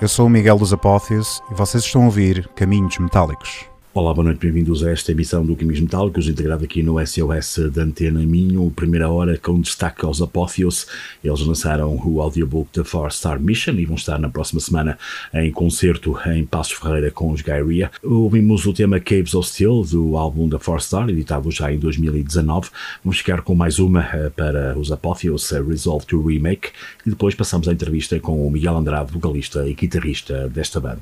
Eu sou o Miguel dos Apófios e vocês estão a ouvir Caminhos Metálicos. Olá, boa noite, bem-vindos a esta emissão do Caminhos Metálicos, integrado aqui no SOS da Antena Minho, primeira hora com destaque aos Apófios. Eles lançaram o audiobook The Four Star Mission e vão estar na próxima semana em concerto em Passos Ferreira com os Gairia. Ouvimos o tema Caves of Steel do álbum The Four Star, editado já em 2019. Vamos ficar com mais uma eh, para os Apófios, Resolve to Remake, e depois passamos à entrevista com o Miguel Andrade, vocalista e guitarrista desta banda.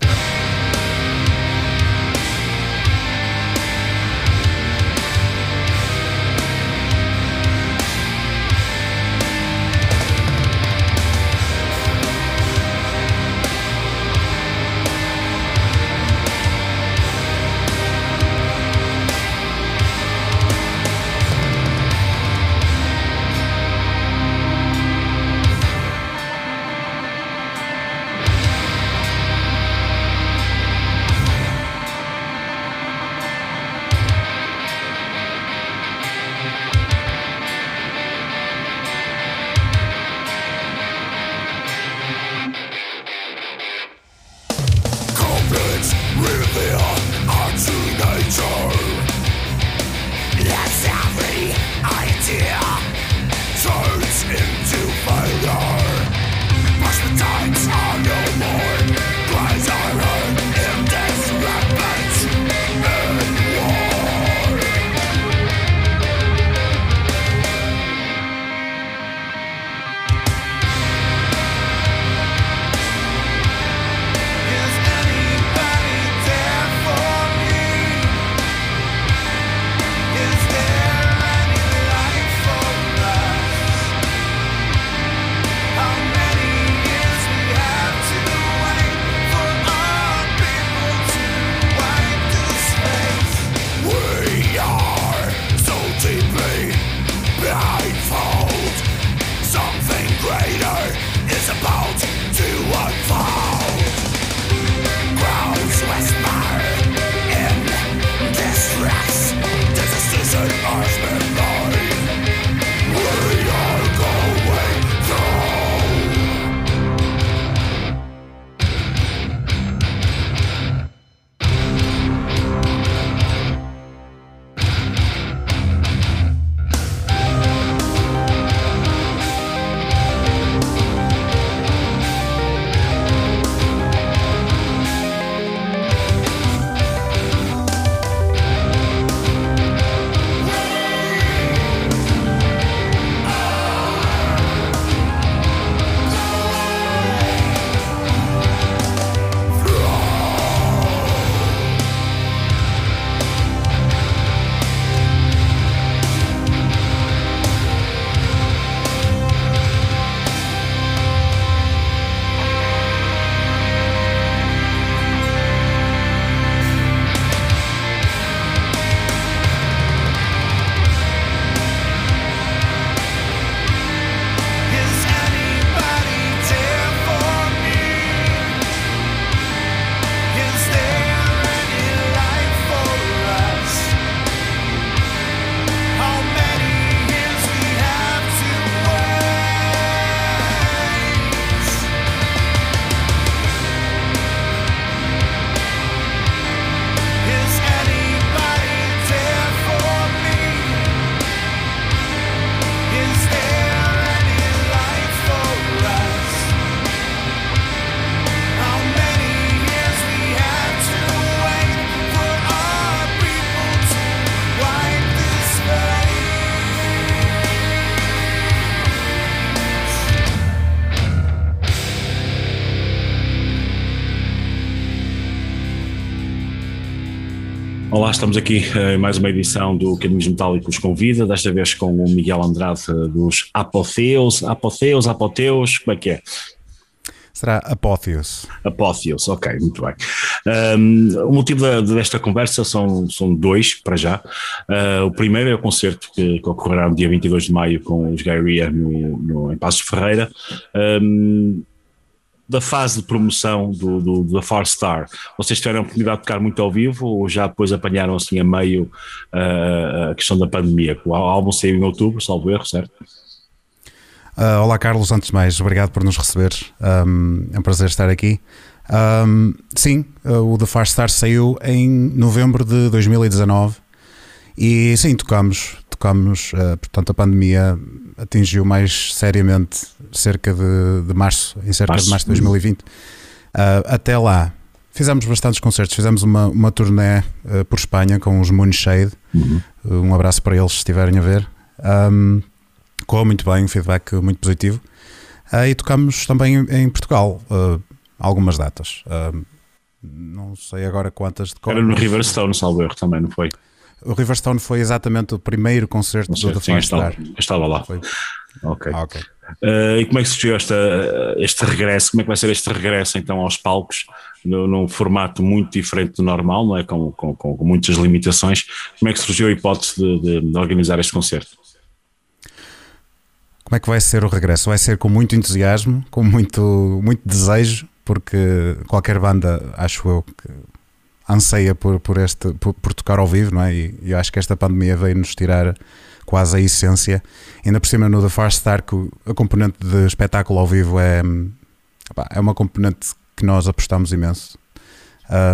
Estamos aqui em mais uma edição do Caminhos Metálicos Convida, desta vez com o Miguel Andrade dos Apotheos, Apotheos, Apoteus, como é que é? Será Apótheos. Apótheos, ok, muito bem. Um, o motivo da, desta conversa são, são dois, para já. Uh, o primeiro é o concerto que, que, ocorrerá no dia 22 de maio com os Gairia no, no, em Passos Ferreira. Um, da fase de promoção do, do, da Far Star, vocês tiveram a oportunidade de tocar muito ao vivo ou já depois apanharam assim a meio uh, a questão da pandemia? O álbum saiu em outubro, salvo erro, certo? Uh, olá Carlos, antes de mais, obrigado por nos receber. Um, é um prazer estar aqui. Um, sim, uh, o The Far Star saiu em novembro de 2019 e sim, tocamos, tocamos, uh, portanto a pandemia atingiu mais seriamente cerca de, de março, em cerca março. de março de 2020. Uh, até lá fizemos bastantes concertos, fizemos uma, uma turnê uh, por Espanha com os Moonshade. Uhum. Um abraço para eles se estiverem a ver. Um, correu muito bem, um feedback muito positivo. Uh, e tocamos também em, Portugal algumas datas. não sei agora quantas de Era no Riverstone, salvo erro também, não foi? O Riverstone foi exatamente o primeiro concerto do The Far Star. Estava lá. Foi. Ok. Ah, okay. Uh, e como é que surgiu esta, este regresso? Como é que vai ser este regresso então aos palcos no, num formato muito diferente do normal, não é? Com, com, com, muitas limitações. Como é que surgiu a hipótese de, de, de organizar este concerto? Como é que vai ser o regresso? Vai ser com muito entusiasmo, com muito, muito desejo, porque qualquer banda, acho eu, que anseia por, por, este, por, por, tocar ao vivo, não é? E eu acho que esta pandemia veio nos tirar quase a essência. Ainda por cima no The Far Star, que a componente de espetáculo ao vivo é, é uma componente que nós apostamos imenso.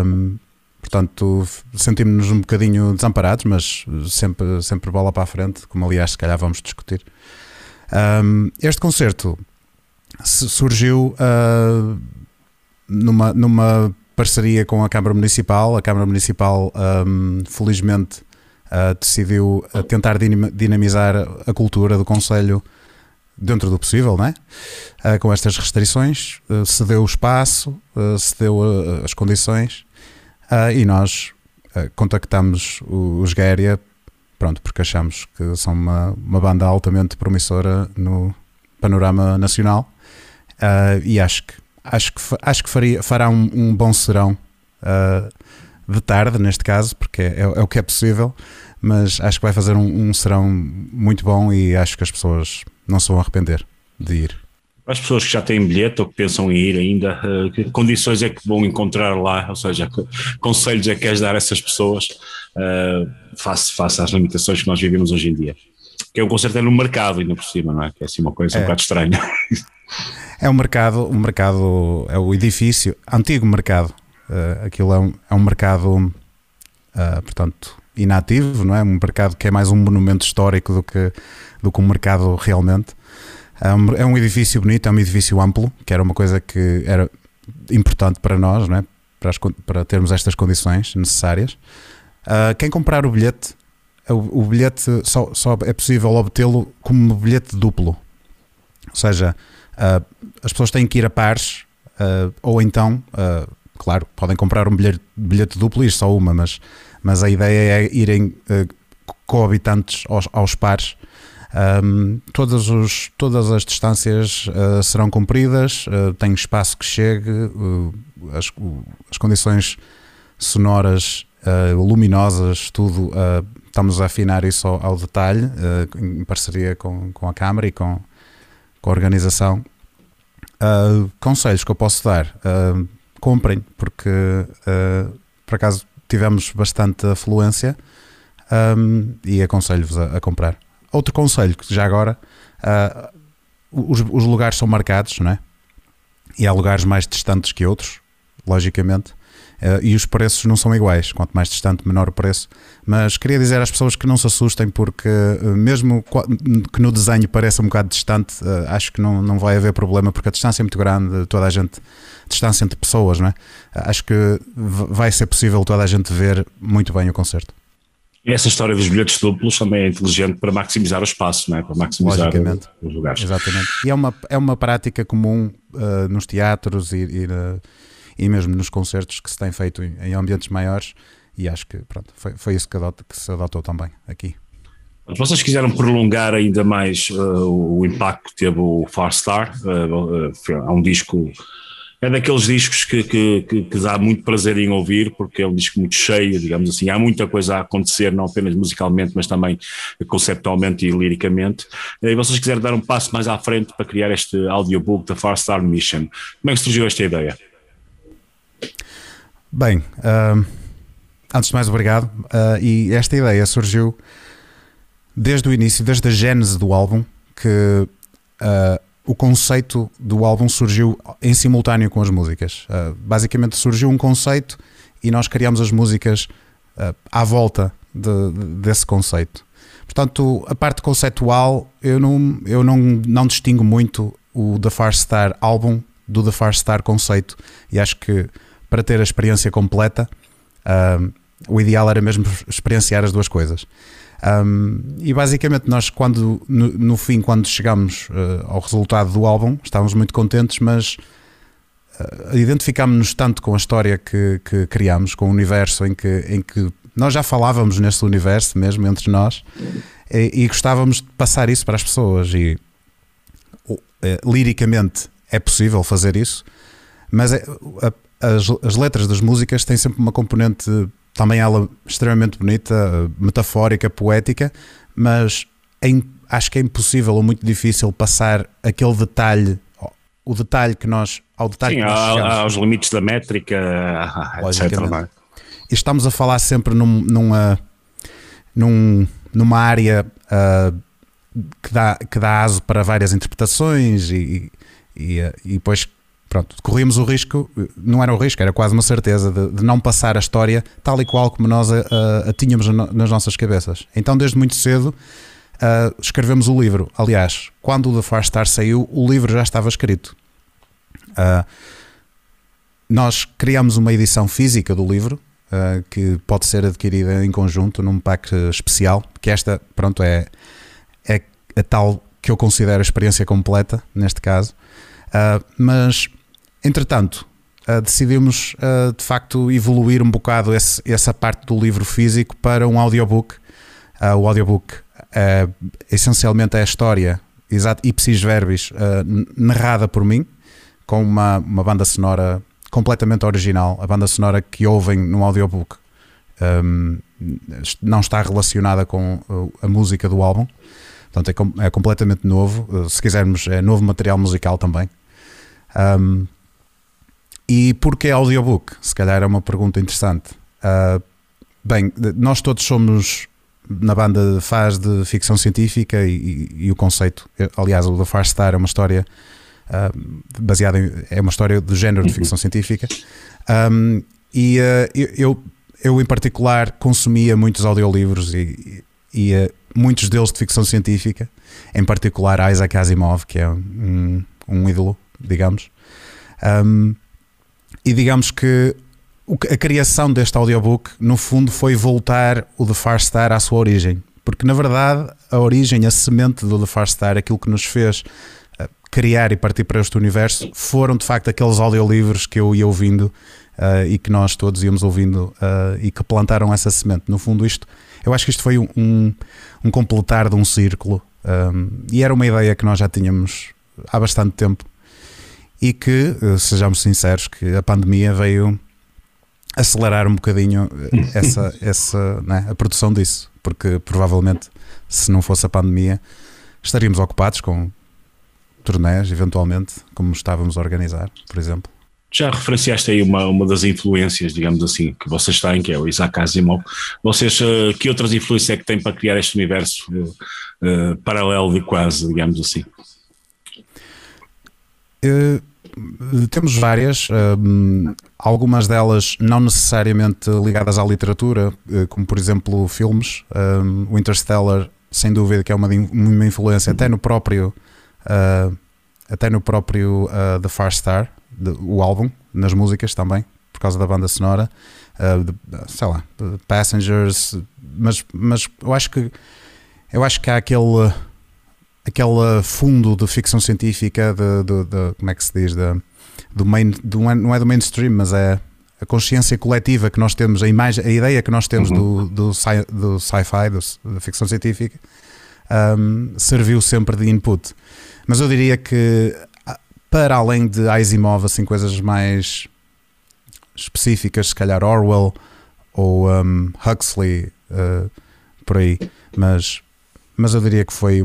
Um, portanto, sentimos-nos um bocadinho desamparados, mas sempre, sempre bola para a frente, como aliás, se calhar vamos discutir. Um, este concerto surgiu uh, numa, numa parceria com a Câmara Municipal. A Câmara Municipal, um, felizmente, uh, decidiu uh, tentar dinamizar a cultura do Conselho dentro do possível, não é? Uh, com estas restrições, uh, cedeu o espaço, uh, cedeu as condições e nós contactamos os Guéria, pronto, porque achamos que são uma, uma banda altamente promissora no panorama nacional e acho que acho que, acho que faria, fará um, um bom serão uh, de tarde, neste caso, porque é, é, o que é possível, mas acho que vai fazer um, um serão muito bom e acho que as pessoas não se vão arrepender de ir. As pessoas que já têm bilhete ou que pensam em ir ainda, uh, que condições é que vão encontrar lá? Ou seja, que conselhos é que queres dar a essas pessoas uh, face, face às limitações que nós vivemos hoje em dia? Que é um concerto é no mercado, ainda por cima, não é? Que é assim uma coisa é. um bocado estranha. É um mercado, um mercado, é o edifício, antigo mercado. Uh, aquilo é um, é um mercado, uh, portanto, inativo, não é? Um mercado que é mais um monumento histórico do que, do que um mercado realmente. É um, é um edifício bonito, é um edifício amplo, que era uma coisa que era importante para nós, não é? Para, as, para termos estas condições necessárias. Uh, quem comprar o bilhete, o, o bilhete só, só é possível obtê-lo como bilhete duplo. Ou seja, Uh, as pessoas têm que ir a pares, uh, ou então, uh, claro, podem comprar um bilhete, bilhete duplo e só uma, mas, mas a ideia é irem coabitantes aos, aos pares. Um, todas, os, todas as distâncias serão cumpridas, tem espaço que chegue, as, as condições sonoras, luminosas, tudo, estamos a afinar isso ao, ao detalhe, em parceria com, com a Câmara e com, com a organização. Uh, conselhos que eu posso dar: uh, comprem, porque uh, por acaso tivemos bastante afluência um, e aconselho-vos a, a, comprar. Outro conselho que já agora os, os, lugares são marcados, não é? E há lugares mais distantes que outros, logicamente. E os preços não são iguais, quanto mais distante, menor o preço. Mas queria dizer às pessoas que não se assustem, porque uh, mesmo que no desenho pareça um bocado distante, uh, acho que não, não vai haver problema, porque a distância é muito grande, toda a gente, distância entre pessoas, não é? acho que vai ser possível toda a gente ver muito bem o concerto. Essa história dos bilhetes duplos também é inteligente para maximizar o espaço, não é? para maximizar os lugares. Exatamente. E é uma, é uma prática comum nos teatros e, e e mesmo nos concertos que se tem feito em, ambientes maiores, e acho que pronto, foi, foi isso que, que se adotou também aqui. Vocês quiseram prolongar ainda mais uh, o impacto que teve o Far Star, uh, uh, é um disco é daqueles discos que, que, que, que, dá muito prazer em ouvir, porque é um disco muito cheio, digamos assim. Há muita coisa a acontecer, não apenas musicalmente, mas também conceptualmente e liricamente. E vocês quiserem dar um passo mais à frente para criar este audiobook da Far Star Mission, como é que surgiu esta ideia? Bem, uh, antes de mais, obrigado. Uh, e esta ideia surgiu desde o início, desde a gênese do álbum, que. Uh, o conceito do álbum surgiu em simultâneo com as músicas. Uh, basicamente surgiu um conceito e nós criamos as músicas à volta de, de, desse conceito. Portanto, a parte conceitual eu não, eu não, não distingo muito o The Far Star álbum do The Far Star conceito e acho que para ter a experiência completa uh, o ideal era mesmo experienciar as duas coisas. Um, e basicamente nós quando no, no fim quando chegamos uh, ao resultado do álbum estávamos muito contentes mas uh, identificámos-nos tanto com a história que, que criámos com o universo em que, em que nós já falávamos nesse universo mesmo entre nós e, e gostávamos de passar isso para as pessoas e uh, liricamente é possível fazer isso mas é, as, as letras das músicas têm sempre uma componente também ela extremamente bonita, metafórica, poética, mas é, acho que é impossível ou muito difícil passar aquele detalhe, o detalhe que nós, ao detalhe Sim, que nós há, aos limites da métrica, etc. É? E estamos a falar sempre num, numa, num, numa área uh, que, dá, que dá aso para várias interpretações e, e, e depois pronto, corríamos o risco, não era um risco, era quase uma certeza de, de não passar a história tal e qual como nós a, a, a tínhamos nas nossas cabeças. Então, desde muito cedo, uh, escrevemos o livro. Aliás, quando o The Far Star saiu, o livro já estava escrito. Uh, nós criamos uma edição física do livro. Uh, que pode ser adquirida em conjunto num pack especial, que esta, pronto, é, é a tal que eu considero a experiência completa, neste caso. Mas Entretanto, uh, decidimos uh, de facto evoluir um bocado esse, essa parte do livro físico para um audiobook. Uh, o audiobook essencialmente é a história, exato, ipsis verbis, narrada por mim, com uma, uma banda sonora completamente original. A banda sonora que ouvem no audiobook um, não está relacionada com a música do álbum. Portanto, é, com, é completamente novo. Se quisermos, é novo material musical também. Um, e porquê audiobook? Se calhar é uma pergunta interessante. Uh, bem, nós todos somos na banda faz de ficção científica e, e, e, o conceito, aliás, o da Far Star é uma história uh, baseada em, é uma história do género de ficção científica. Um, e uh, eu, eu, em particular, consumia muitos audiolivros e, e uh, muitos deles de ficção científica, em particular Isaac Asimov, que é um, um ídolo, digamos. Um, e digamos que a criação deste audiobook, no fundo, foi voltar o The Far Star à sua origem. Porque, na verdade, a origem, a semente do The Far Star, aquilo que nos fez eh, criar e partir para este universo, foram de facto aqueles audiolivros que eu ia ouvindo uh, e que nós todos íamos ouvindo uh, e que plantaram essa semente. No fundo, isto, eu acho que isto foi um, um, completar de um círculo um, e era uma ideia que nós já tínhamos há bastante tempo e que, eh, sejamos sinceros, que a pandemia veio acelerar um bocadinho eh, essa, essa né, a produção disso, porque provavelmente se não fosse a pandemia estaríamos ocupados com turnés, eventualmente, como estávamos a organizar, por exemplo. Já referenciaste aí uma, uma das influências, digamos assim, que vocês têm, que é o Isaac Asimov. Vocês, uh, que outras influências é que têm para criar este universo uh, paralelo e quase, digamos assim? Uh, temos várias, um, algumas delas não necessariamente ligadas à literatura, eh, como por exemplo filmes. Um, o Interstellar, sem dúvida, que é uma, uma influência até no próprio, até no próprio The Far Star, o álbum, nas músicas também, por causa da banda sonora. Sei lá, Passengers, mas, mas eu acho que eu acho que há aquele aquele fundo de ficção científica de, de, de, como é que se diz de, do main do, não é do mainstream mas é a consciência coletiva que nós temos, a imagem, a ideia que nós temos uhum. do, do, sci, do sci-fi, da ficção científica, um, serviu sempre de input. Mas eu diria que para além de Asimov, assim, coisas mais específicas, se calhar Orwell ou um, Huxley, uh, por aí, mas, mas eu diria que foi,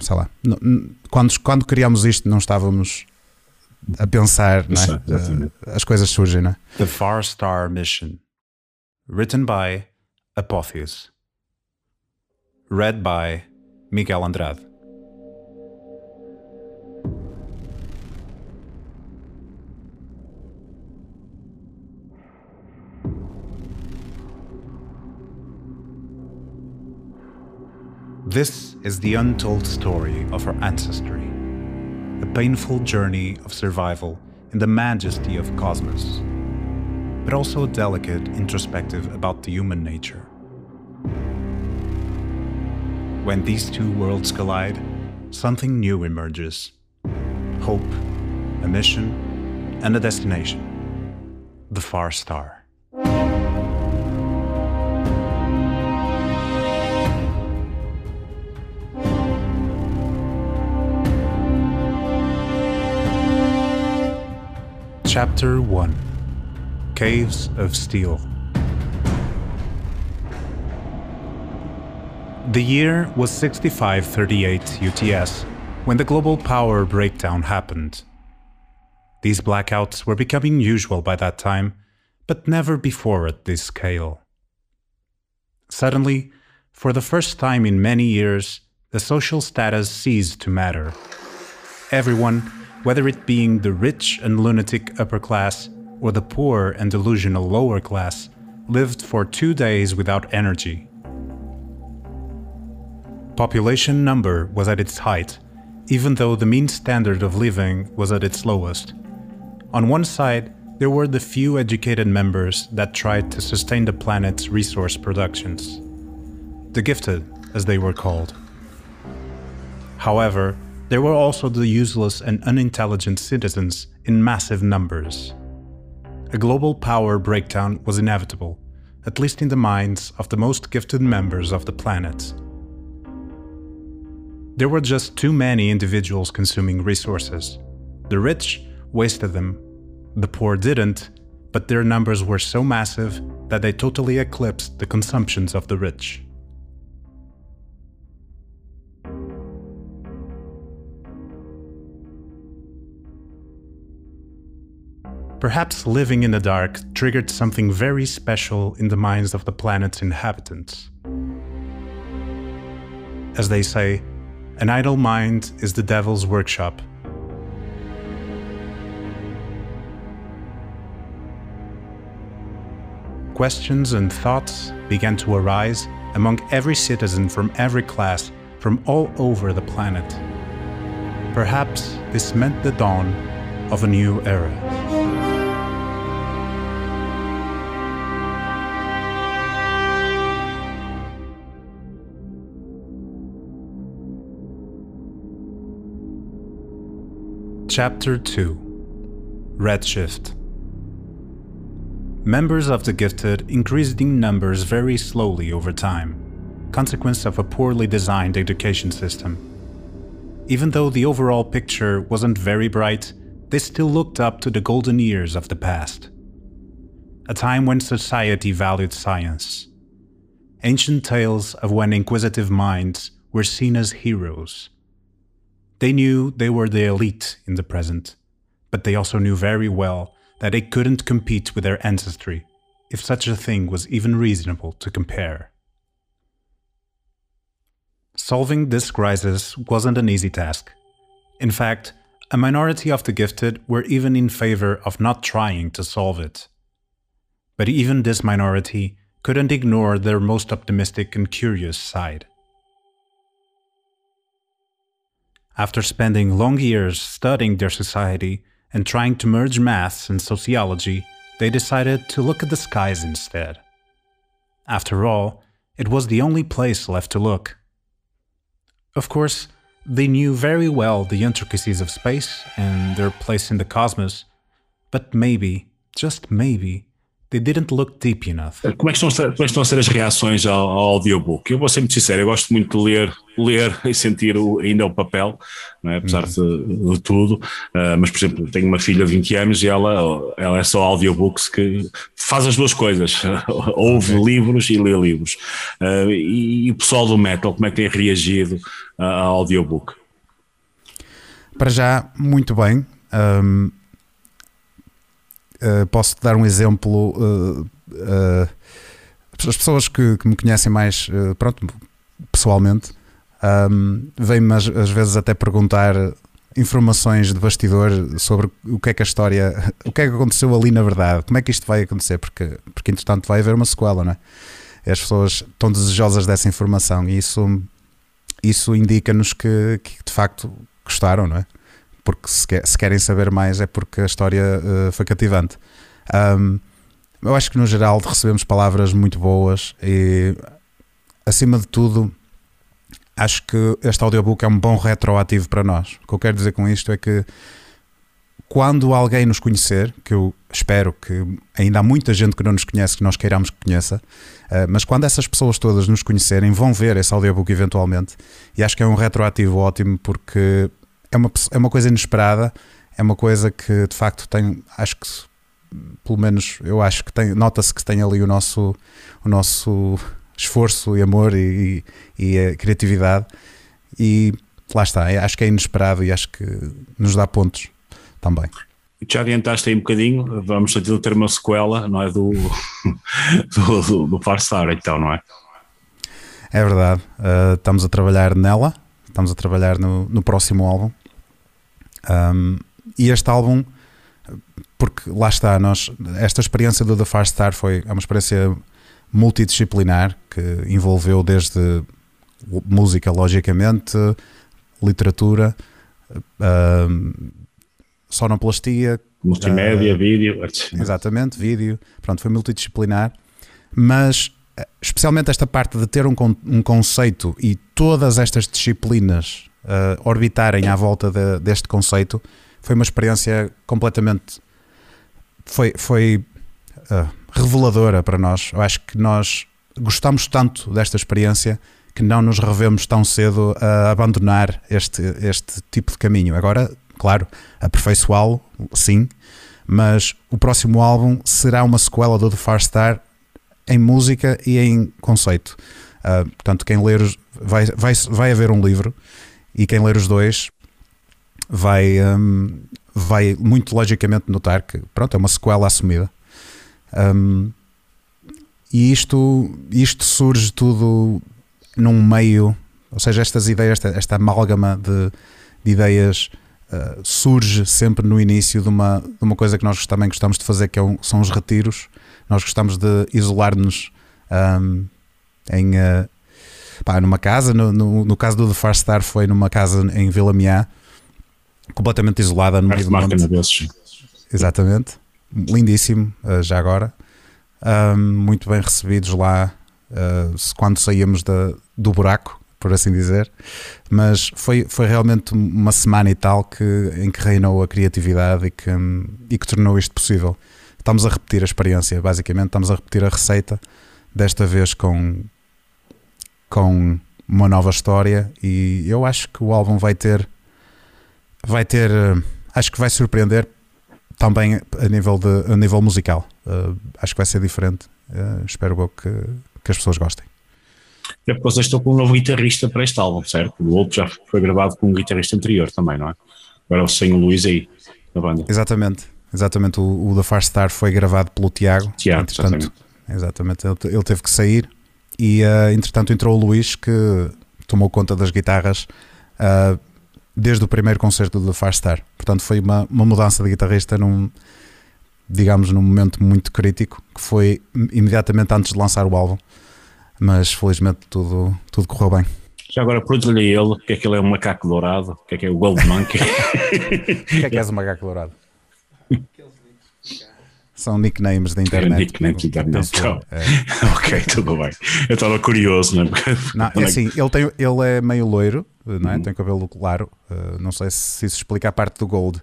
sei lá, quando, quando criámos isto não estávamos a pensar, não é? Uh, as coisas surgem, não é? The Far Star Mission, written by Apotheus, read by Miguel Andrade. This is the untold story of our ancestry, a painful journey of survival in the majesty of cosmos, but also a delicate introspective about the human nature. When these two worlds collide, something new emerges hope, a mission, and a destination the far star. Chapter 1 Caves of Steel The year was 6538 UTS when the global power breakdown happened. These blackouts were becoming usual by that time, but never before at this scale. Suddenly, for the first time in many years, the social status ceased to matter. Everyone whether it being the rich and lunatic upper class or the poor and delusional lower class, lived for two days without energy. Population number was at its height, even though the mean standard of living was at its lowest. On one side, there were the few educated members that tried to sustain the planet's resource productions. The gifted, as they were called. However, there were also the useless and unintelligent citizens in massive numbers. A global power breakdown was inevitable, at least in the minds of the most gifted members of the planet. There were just too many individuals consuming resources. The rich wasted them, the poor didn't, but their numbers were so massive that they totally eclipsed the consumptions of the rich. Perhaps living in the dark triggered something very special in the minds of the planet's inhabitants. As they say, an idle mind is the devil's workshop. Questions and thoughts began to arise among every citizen from every class from all over the planet. Perhaps this meant the dawn of a new era. Chapter 2 Redshift Members of the Gifted increased in numbers very slowly over time, consequence of a poorly designed education system. Even though the overall picture wasn't very bright, they still looked up to the golden years of the past. A time when society valued science. Ancient tales of when inquisitive minds were seen as heroes they knew they were the elite in the present, but they also knew very well that they couldn't compete with their ancestry, if such a thing was even reasonable to compare. Solving this crisis wasn't an easy task. In fact, a minority of the gifted were even in favor of not trying to solve it. But even this minority couldn't ignore their most optimistic and curious side. After spending long years studying their society and trying to merge maths and sociology, they decided to look at the skies instead. After all, it was the only place left to look. Of course, they knew very well the intricacies of space and their place in the cosmos, but maybe, just maybe, they didn't look deep enough. Como é que estão, como é que estão a ser as reações ao, ao, audiobook? Eu vou ser muito sincero, eu gosto muito de ler, ler e sentir o, ainda o papel, é? apesar uhum. de, de, tudo. Uh, mas, por exemplo, tenho uma filha de 20 anos e ela, ela é só audiobooks que faz as duas coisas, ouve okay. livros e lê livros. Uh, e, e, o pessoal do metal, como é que tem reagido uh, ao audiobook? Para já, muito bem. Um, uh, posso dar um exemplo. Uh, uh, as pessoas que, que, me conhecem mais, pronto, pessoalmente, um, vêm-me às, às, vezes até perguntar informações de bastidor sobre o que é que a história, o que é que aconteceu ali na verdade, como é que isto vai acontecer, porque, porque entretanto vai haver uma sequela, não é? As pessoas estão desejosas dessa informação e isso, isso indica-nos que, que de facto gostaram, não é? Porque se, quer, se, querem saber mais é porque a história uh, foi cativante. Um, eu acho que no geral recebemos palavras muito boas e acima de tudo acho que este audiobook é um bom retroativo para nós. O que eu quero dizer com isto é que quando alguém nos conhecer, que eu espero que ainda há muita gente que não nos conhece, que nós queiramos que conheça, uh, mas quando essas pessoas todas nos conhecerem, vão ver esse audiobook eventualmente, e acho que é um retroativo ótimo porque é uma, é uma coisa inesperada, é uma coisa que de facto tem, acho que pelo menos eu acho que tem, nota-se que tem ali o nosso, o nosso esforço e amor e, e, e a criatividade e lá está, é, acho que é inesperado e acho que nos dá pontos também. Já adiantaste aí um bocadinho, vamos ter uma sequela, não é? Do, do, do, do Far Star, então, não é? É verdade, uh, estamos a trabalhar nela, estamos a trabalhar no, no próximo álbum. Um, e este álbum, porque lá está, nós, esta experiência do The Far Star foi é uma experiência multidisciplinar que envolveu desde música, logicamente, literatura, um, sonoplastia, multimédia, uh, vídeo, exatamente, vídeo, pronto, foi multidisciplinar, mas especialmente esta parte de ter um, um conceito e todas estas disciplinas uh, orbitarem à volta de, deste conceito, foi uma experiência completamente. Foi, foi uh, reveladora para nós. Eu acho que nós gostamos tanto desta experiência que não nos revemos tão cedo a abandonar este, este tipo de caminho. Agora, claro, aperfeiçoá-lo, sim, mas o próximo álbum será uma sequela do The Far Star em música e em conceito. Uh, portanto, quem ler vai, vai, vai haver um livro e quem ler os dois vai, um, vai muito logicamente notar que pronto, é uma sequela assumida. Um, e isto, isto surge tudo num meio, ou seja, estas ideias, esta, esta amálgama de, de ideias uh, surge sempre no início de uma, de uma coisa que nós também gostamos de fazer, que é um, são os retiros nós gostamos de isolar-nos um, em uh, pá, numa casa. No, no, no, caso do The Far Star foi numa casa em Vila Miá, completamente isolada no meio do monte. Exatamente, lindíssimo uh, já agora. Muito bem recebidos lá uh, quando saímos da, do buraco, por assim dizer. Mas foi, foi realmente uma semana e tal que, em que reinou a criatividade e que, e que tornou isto possível estamos a repetir a experiência, basicamente, estamos a repetir a receita, desta vez com, com uma nova história e eu acho que o álbum vai ter vai ter acho que vai surpreender também a nível de a nível musical uh, acho que vai ser diferente uh, espero que, que as pessoas gostem é porque vocês estão com um novo guitarrista para este álbum, certo? O outro já foi gravado com um guitarrista anterior também, não é? Agora o Luís aí na banda. Exatamente, Exatamente, o, o The Far Star foi gravado pelo Tiago. Tiago, exatamente. exatamente ele, ele, teve que sair e uh, entretanto entrou o Luís que tomou conta das guitarras uh, desde o primeiro concerto do The Far Star. Portanto, foi uma, uma mudança de guitarrista num, digamos, num momento muito crítico que foi imediatamente antes de lançar o álbum. Mas felizmente tudo, tudo correu bem. Já agora pergunto-lhe ele o que é que ele é um macaco dourado, o que é que é o Gold Monkey. o que é que és um macaco dourado? São nicknames da internet. É, nicknames da internet. Então, é. ok, tudo bem. Eu estava curioso, não é? Não, é assim, ele, tem, ele é meio loiro, não é? Uhum. tem cabelo claro. Uh, não sei se isso explica a parte do gold.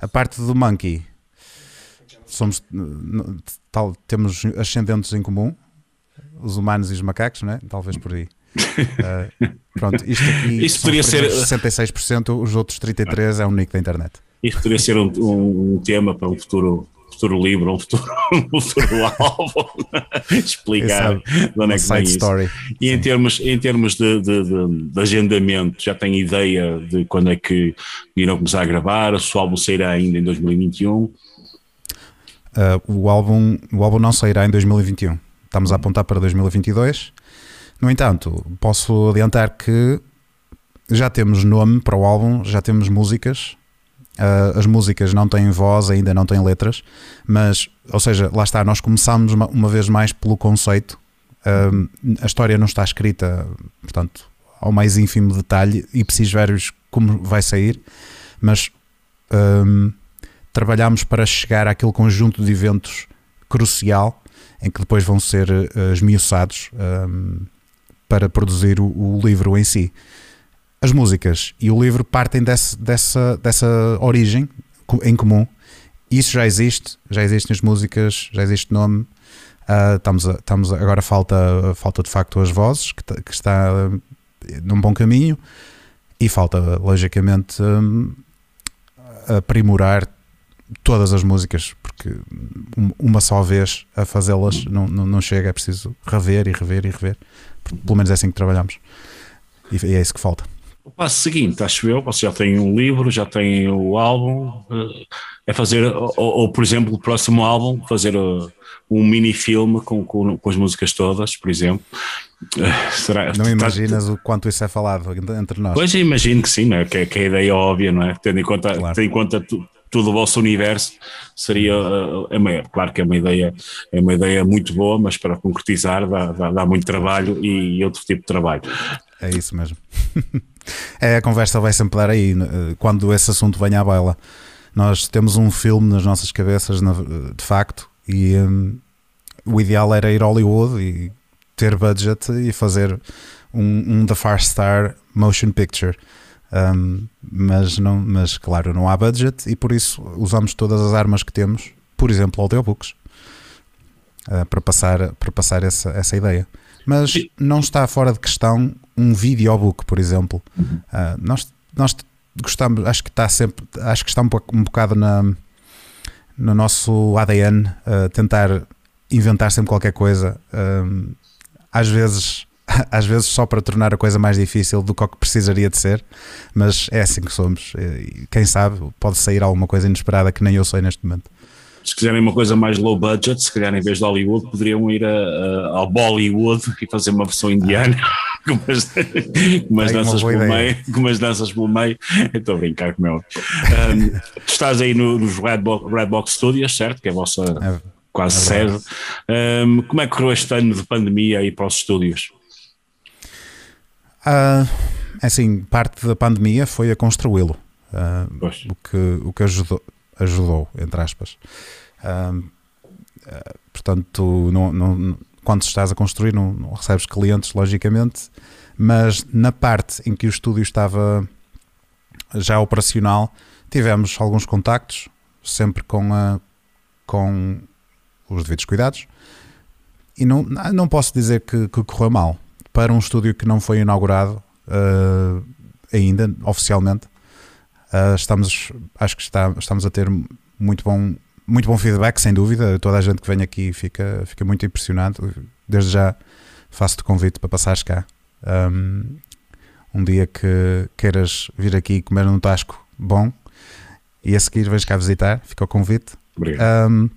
A parte do monkey. somos tal, temos ascendentes em comum, os humanos e os macacos, não é? Talvez por aí. Uh, pronto, isto aqui Isso poderia ser 66%, os outros 33% é o nick da internet. Isto poderia ser um, um, um tema para um futuro futuro livro, um futuro, um futuro álbum, explicar de onde é que vem isso. Story. E em termos, em termos de, de, de, de, agendamento, já tem ideia de quando é que irão começar a gravar? Se o álbum sairá ainda em 2021? Uh, o, álbum, o álbum não sairá em 2021. Estamos a apontar para 2022. No entanto, posso adiantar que já temos nome para o álbum, já temos músicas, Uh, as músicas não têm voz, ainda não têm letras, mas, ou seja, lá está, nós começamos uma, uma vez mais pelo conceito. Uh, a história não está escrita, portanto, ao mais ínfimo detalhe e preciso ver como vai sair, mas um, trabalhamos para chegar àquele conjunto de eventos crucial em que depois vão ser uh, esmiuçados para produzir o, o livro em si as músicas e o livro partem desse, dessa, dessa origem em comum. Isso já existe, já existem as músicas, já existe nome. Uh, estamos, a, estamos a, agora falta, falta de facto as vozes, que, que está num bom caminho, e falta logicamente um, aprimorar todas as músicas, porque uma só vez a fazê-las não, não, não, chega, é preciso rever e rever e rever. Pelo menos é assim que trabalhamos. E é isso que falta. O passo seguinte, acho eu, você já tem um livro, já tem o álbum, eh, é fazer, ou, ou por exemplo, o próximo álbum, fazer uh, um mini-filme com, com, com, as músicas todas, por exemplo. Eh, será, não tá- imaginas tá, o quanto isso é falado entre nós? Pois imagino que sim, é? que, que, é a ideia óbvia, não é? Tendo em conta, claro. tendo em conta tu, todo o vosso universo, seria, é uma, claro que é uma ideia, é uma ideia muito boa, mas para concretizar dá, dá, dá muito trabalho e outro tipo de trabalho. É isso mesmo. é, a conversa vai sempre dar aí eh, quando esse assunto venha à baila. Nós temos um filme nas nossas cabeças, de facto, e um, o ideal era ir a Hollywood e ter budget e fazer um, um The Far Star Motion Picture. Um, mas, não, mas claro, não há budget e por isso usamos todas as armas que temos, por exemplo, audiobooks, uh, para passar, para passar essa, essa ideia. Mas não está fora de questão um videobook, por exemplo. Uhum. Uh, nós, nós gostamos, acho que está sempre, acho que está um, um bocado na, no nosso ADN uh, tentar inventar sempre qualquer coisa. Uh, às vezes às vezes só para tornar a coisa mais difícil do que precisaria de ser, mas é assim que somos. E quem sabe pode sair alguma coisa inesperada que nem eu sei neste momento se quiserem uma coisa mais low budget, se calhar em vez de Hollywood, poderiam ir a, a, ao Bollywood e fazer uma versão indiana, com umas, com umas danças pelo meio, com umas danças pelo meio. Estou a brincar com o meu. Um, tu estás aí no, nos Redbox, Redbox Studios, certo? Que é a vossa é, quase é sede. Um, como é que correu este ano de pandemia aí para os estúdios? Uh, assim, parte da pandemia foi a construí-lo. Uh, o, que, o que ajudou, ajudou, entre aspas. Uh, portanto, não, não, quando estás a construir, não, não, recebes clientes, logicamente, mas na parte em que o estúdio estava já operacional, tivemos alguns contactos, sempre com, a, com os devidos cuidados, e não, não posso dizer que, que correu mal. Para um estúdio que não foi inaugurado uh, ainda, oficialmente, Uh, estamos, acho que está, estamos a ter muito bom, muito bom feedback, sem dúvida. Toda a gente que vem aqui fica, fica muito impressionado. Desde já faço-te convite para passares cá. Um, um dia que queiras vir aqui comer um tasco bom e a seguir vens cá visitar, fica o convite. Obrigado. Um,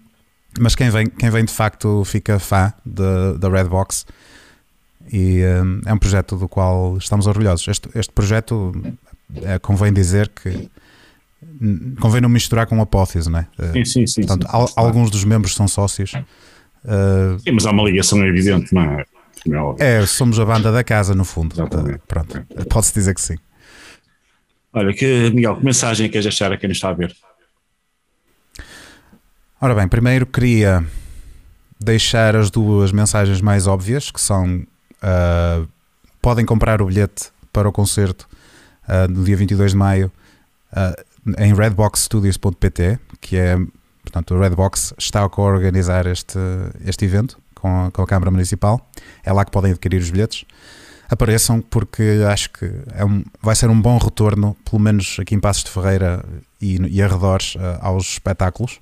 mas quem vem, quem vem de facto fica fã da Redbox e um, é um projeto do qual estamos orgulhosos. Este, este projeto convém dizer que convém não misturar com apófise, não é? Sim, sim, sim. Portanto, sim, al, alguns dos membros são sócios. Uh, sim, mas há uma ligação evidente, não é? É, somos a banda da casa, no fundo. Exatamente. Pronto, pode-se dizer que sim. Olha, que, Miguel, que mensagem queres deixar a quem nos está a ver? Ora bem, primeiro queria deixar as duas mensagens mais óbvias, que são uh, podem comprar o bilhete para o concerto uh, no dia 22 de maio uh, em redboxstudios.pt, que é portanto, o Redbox está a organizar este, este evento com a, com a Câmara Municipal. É lá que podem adquirir os bilhetes. Apareçam, porque acho que é um, vai ser um bom retorno, pelo menos aqui em Passos de Ferreira e, e arredores, uh, aos espetáculos.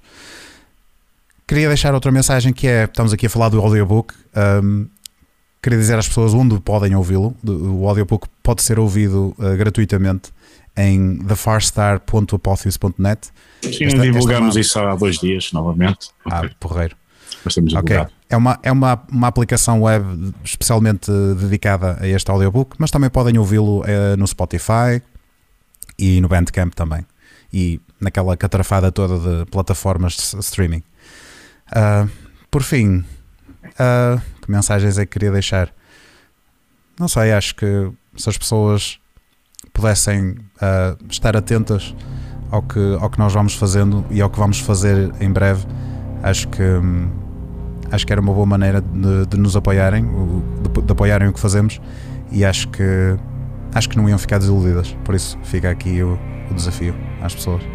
Queria deixar outra mensagem que é: estamos aqui a falar do audiobook. Um, queria dizer às pessoas onde podem ouvi-lo. O audiobook pode ser ouvido uh, gratuitamente em thefarstar.apotheos.net. Sim, esta, divulgamos esta isso há dois dias, novamente. Ah, okay. porreiro. Okay. É, uma, é uma, uma aplicação web especialmente dedicada a este audiobook, mas também podem ouvi-lo uh, no Spotify e no Bandcamp também. E naquela catrafada toda de plataformas de streaming. Uh, por fim, uh, que mensagens é que queria deixar? Não sei, acho que se as pessoas pudessem uh, estar atentas ao que, ao que nós vamos fazendo e ao que vamos fazer em breve, acho que hum, acho que era uma boa maneira de, de nos apoiarem, de, de, apoiarem o que fazemos e acho que acho que não iam ficar desiludidas. Por isso fica aqui o, o desafio às pessoas.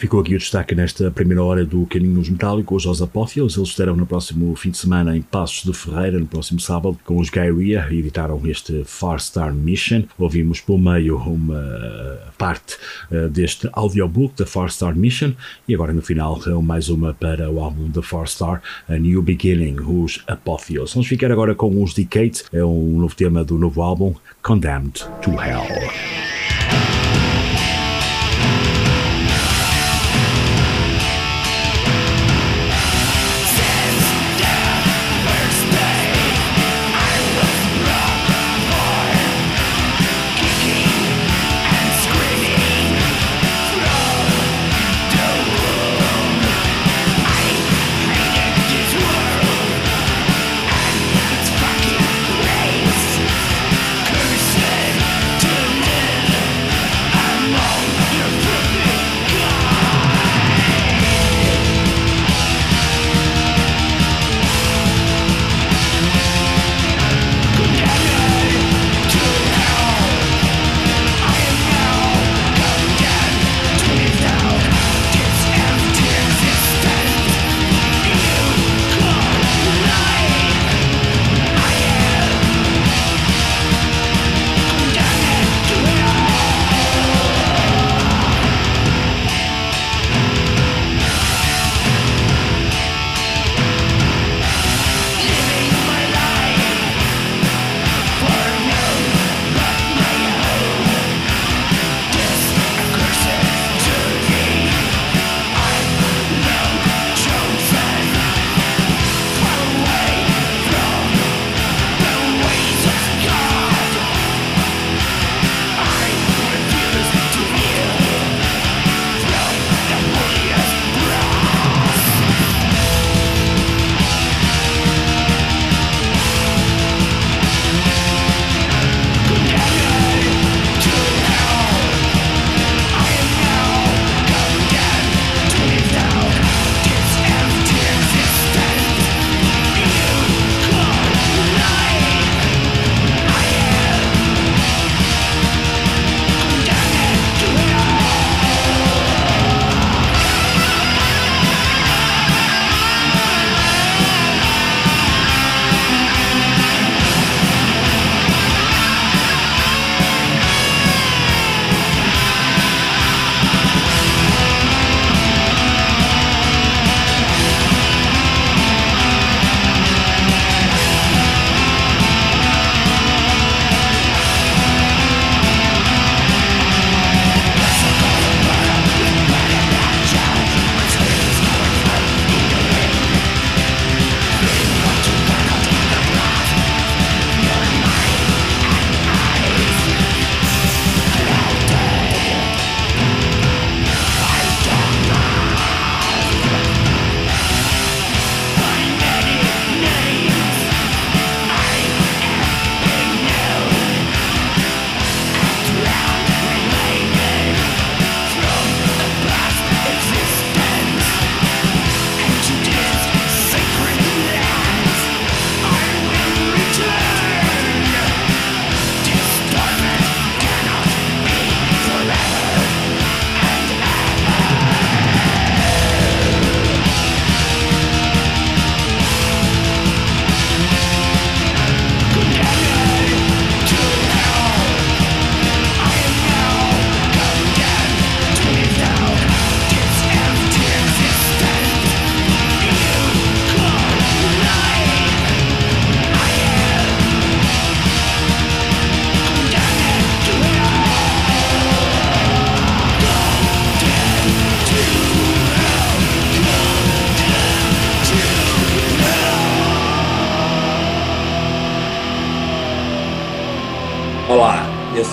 Ficou aqui o destaque nesta primeira hora do Caminhos Metálicos aos Apófios. Eles estarão no próximo fim de semana em Passos de Ferreira, no próximo sábado, com os Gairia, editaram este Far Star Mission. Ouvimos pelo meio uma parte uh, deste audiobook da Far Star Mission, e agora no final mais uma para o álbum da Far Star, A New Beginning, os Apófios. Vamos ficar agora com os Decades, é um novo tema do novo álbum, Condemned to Hell.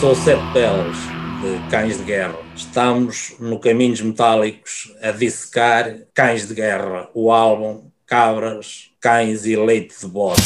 Sou Sete Peles, de Cães de Guerra. Estamos no Caminhos Metálicos a dissecar Cães de Guerra, o álbum Cabras, Cães e Leite de Bode.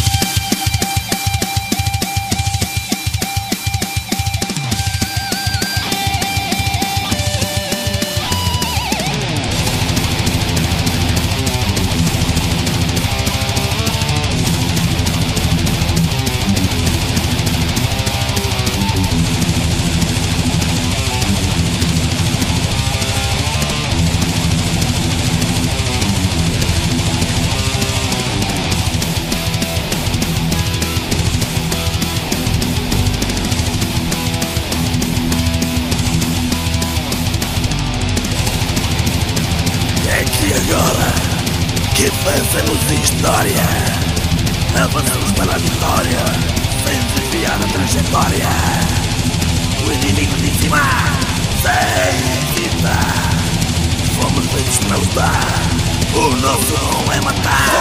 O nosso é matar.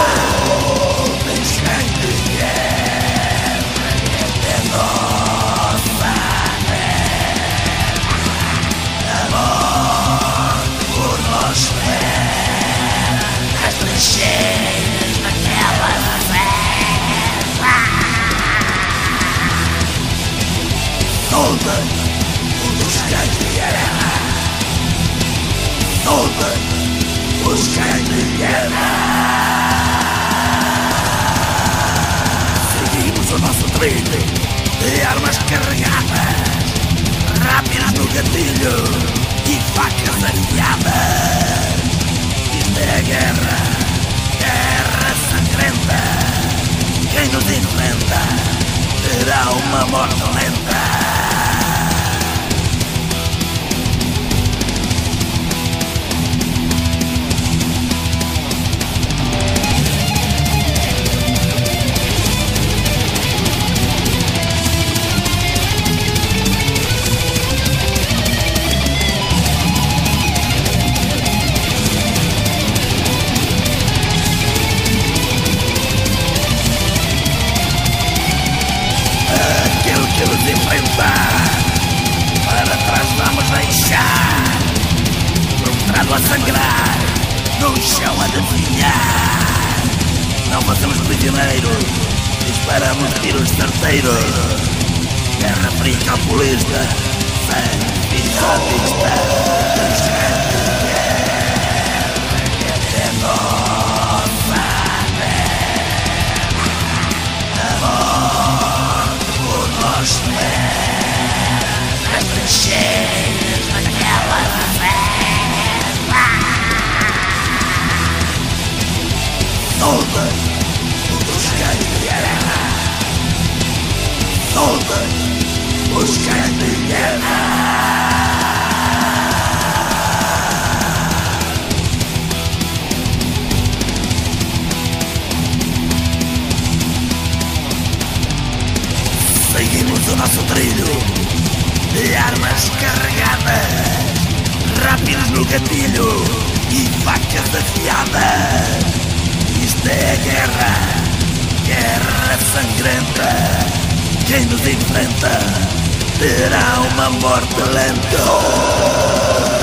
Trilho de armas carregadas, rápidas no gatilho e facas afiadas. Isto é a guerra, guerra sangrenta. Quem nos enfrenta terá uma morte lenta. Deixar, frustrado a sangrar, no chão a definhar. Não fazemos prisioneiros, disparamos tiros certeiros. Guerra fria calculista, pisadista. É nossa nós as trincheiras naquela Seguimos o nosso trilho de armas carregadas, rápidos no gatilho e facas afiadas. Isto é a guerra, guerra sangrenta. Quem nos enfrenta terá uma morte lenta.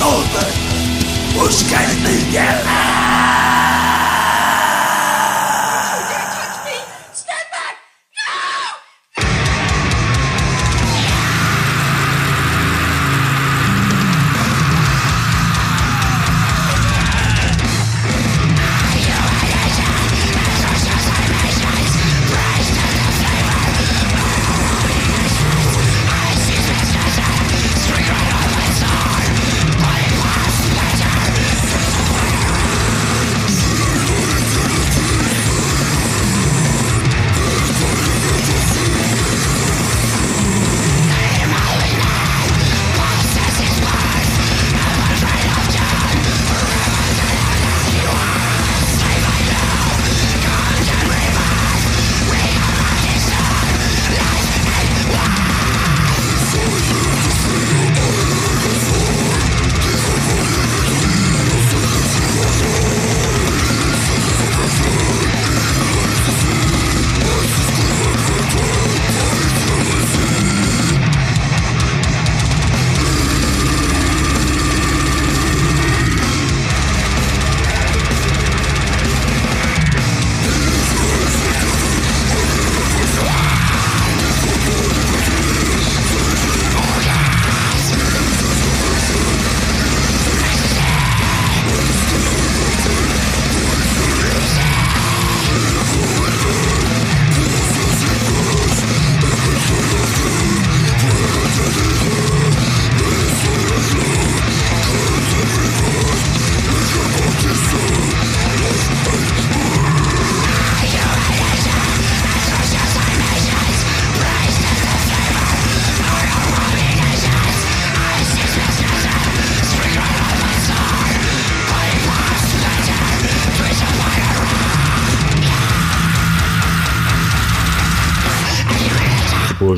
Todas os cães de guerra.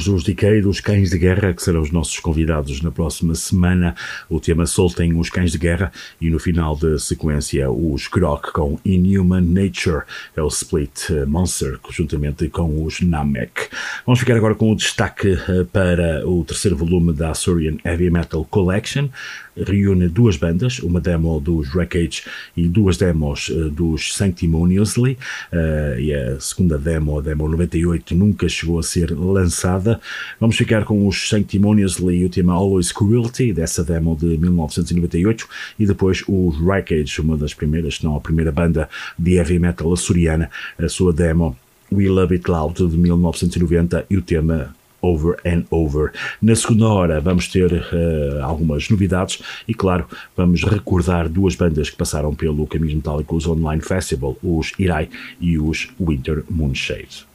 Hoje os Decay dos Cães de Guerra, que serão os nossos convidados na próxima semana. O tema Soul tem os Cães de Guerra e no final da sequência os Grok com Inhuman Nature, é o Split Monster, juntamente com os Namek. Vamos ficar agora com o destaque eh, para o terceiro volume da Assyrian Heavy Metal Collection reúne duas bandas, uma demo dos Wreckage e duas demos uh, dos Sanctimoniously, uh, e a segunda demo, a demo 98, nunca chegou a ser lançada. Vamos ficar com os Sanctimoniously e o tema Always Cruelty, dessa demo de 1998, e depois os Wreckage, uma das primeiras, se não a primeira banda de heavy metal açoriana, a sua demo We Love It Loud de 1990 e o tema over and over. Na segunda hora vamos ter uh, algumas novidades e, claro, vamos recordar duas bandas que passaram pelo Caminhos Metálicos Online Festival, os Irai e os Winter Moonshade.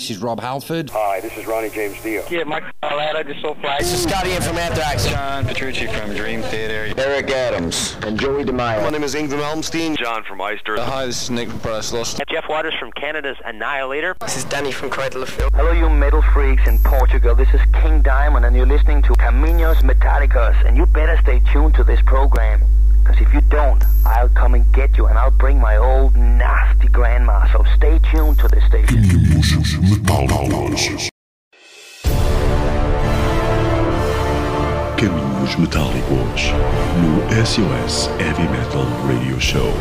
This is Rob Halford. Hi, this is Ronnie James Dio. Yeah, Mike Colorado, just so fly. This is Scotty in from Anthrax. John Petrucci from Dream Theater. Eric Adams and Joey DeMaio. My name is Ingrid Malmsteen. John from Oyster. Uh, hi, this is Nick from Paradise Lost. Jeff Waters from Canada's Annihilator. This is Danny from Cradle of Filth. Hello, you metal freaks in Portugal. This is King Diamond, and you're listening to Caminos Metallicos. And you better stay tuned to this program. Because if you don't, I'll come and get you, and I'll bring my old nasty grandma. So stay tuned to this station. Caminhos Metálicos no SOS Heavy Metal Radio Show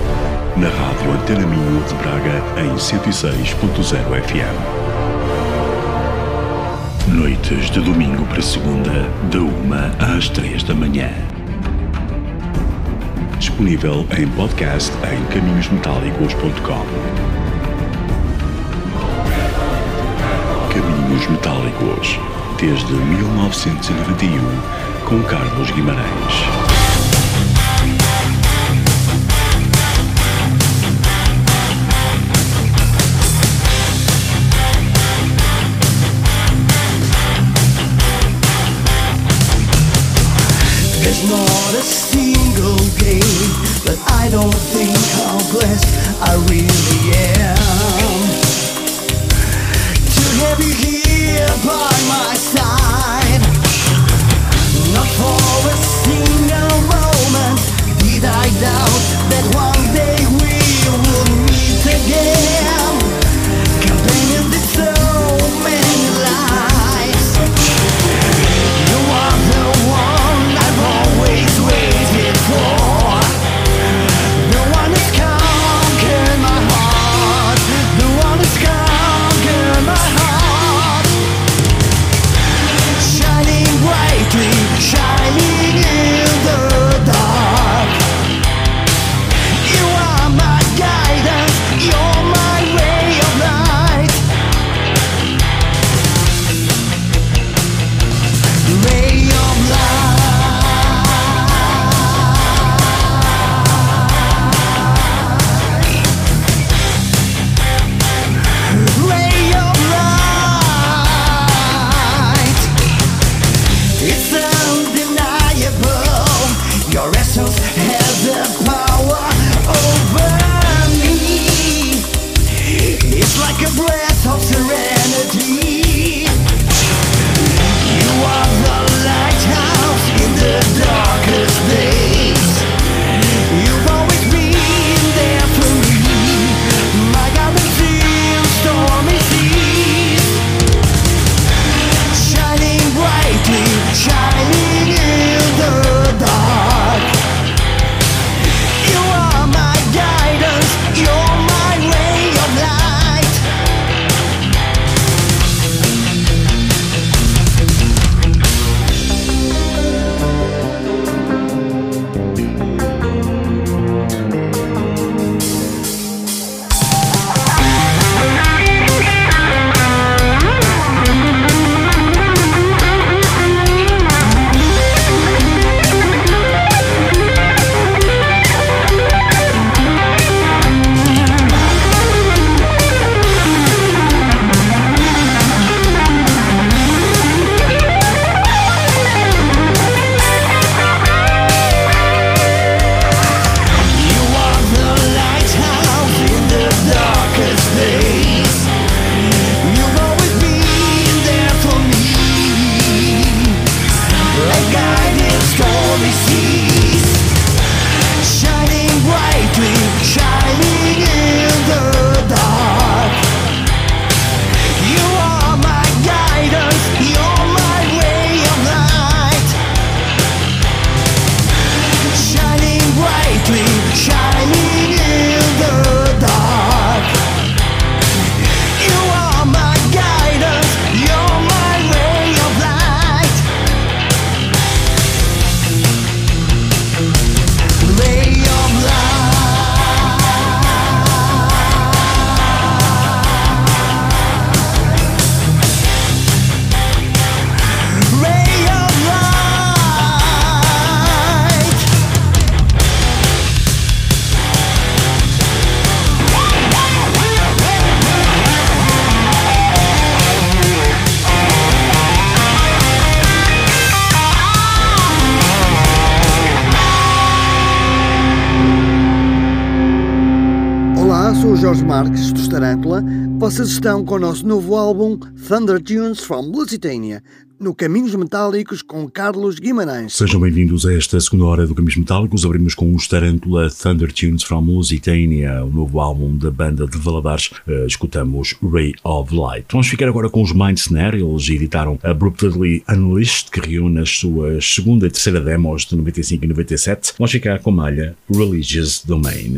na Rádio Antena Minho de Braga em 106.0 FM. Noites de domingo para segunda, da uma às três da manhã. Disponível em podcast em caminhosmetálicos.com. Caminhos Metálicos, desde 1991, com Carlos Guimarães. Single game that I don't think how blessed I really am. To have you here by my side, not for a single moment did I doubt that one day we would meet again. Jorge Marques, do Starântula. Vocês estão com o nosso novo álbum Thunder Tunes from Lusitania, no Caminhos Metálicos com Carlos Guimarães. Sejam bem-vindos a esta segunda hora do Caminhos Metálicos. Abrimos com o Tarantula Thunder Tunes from Lusitania, o novo álbum da banda de Valadares. Uh, escutamos Ray of Light. Vamos ficar agora com os Mind Snare. Eles editaram Abruptly Unleashed, que reúne as suas segunda e terceira demos de 95 e 97. Vamos ficar com a malha Religious Domain.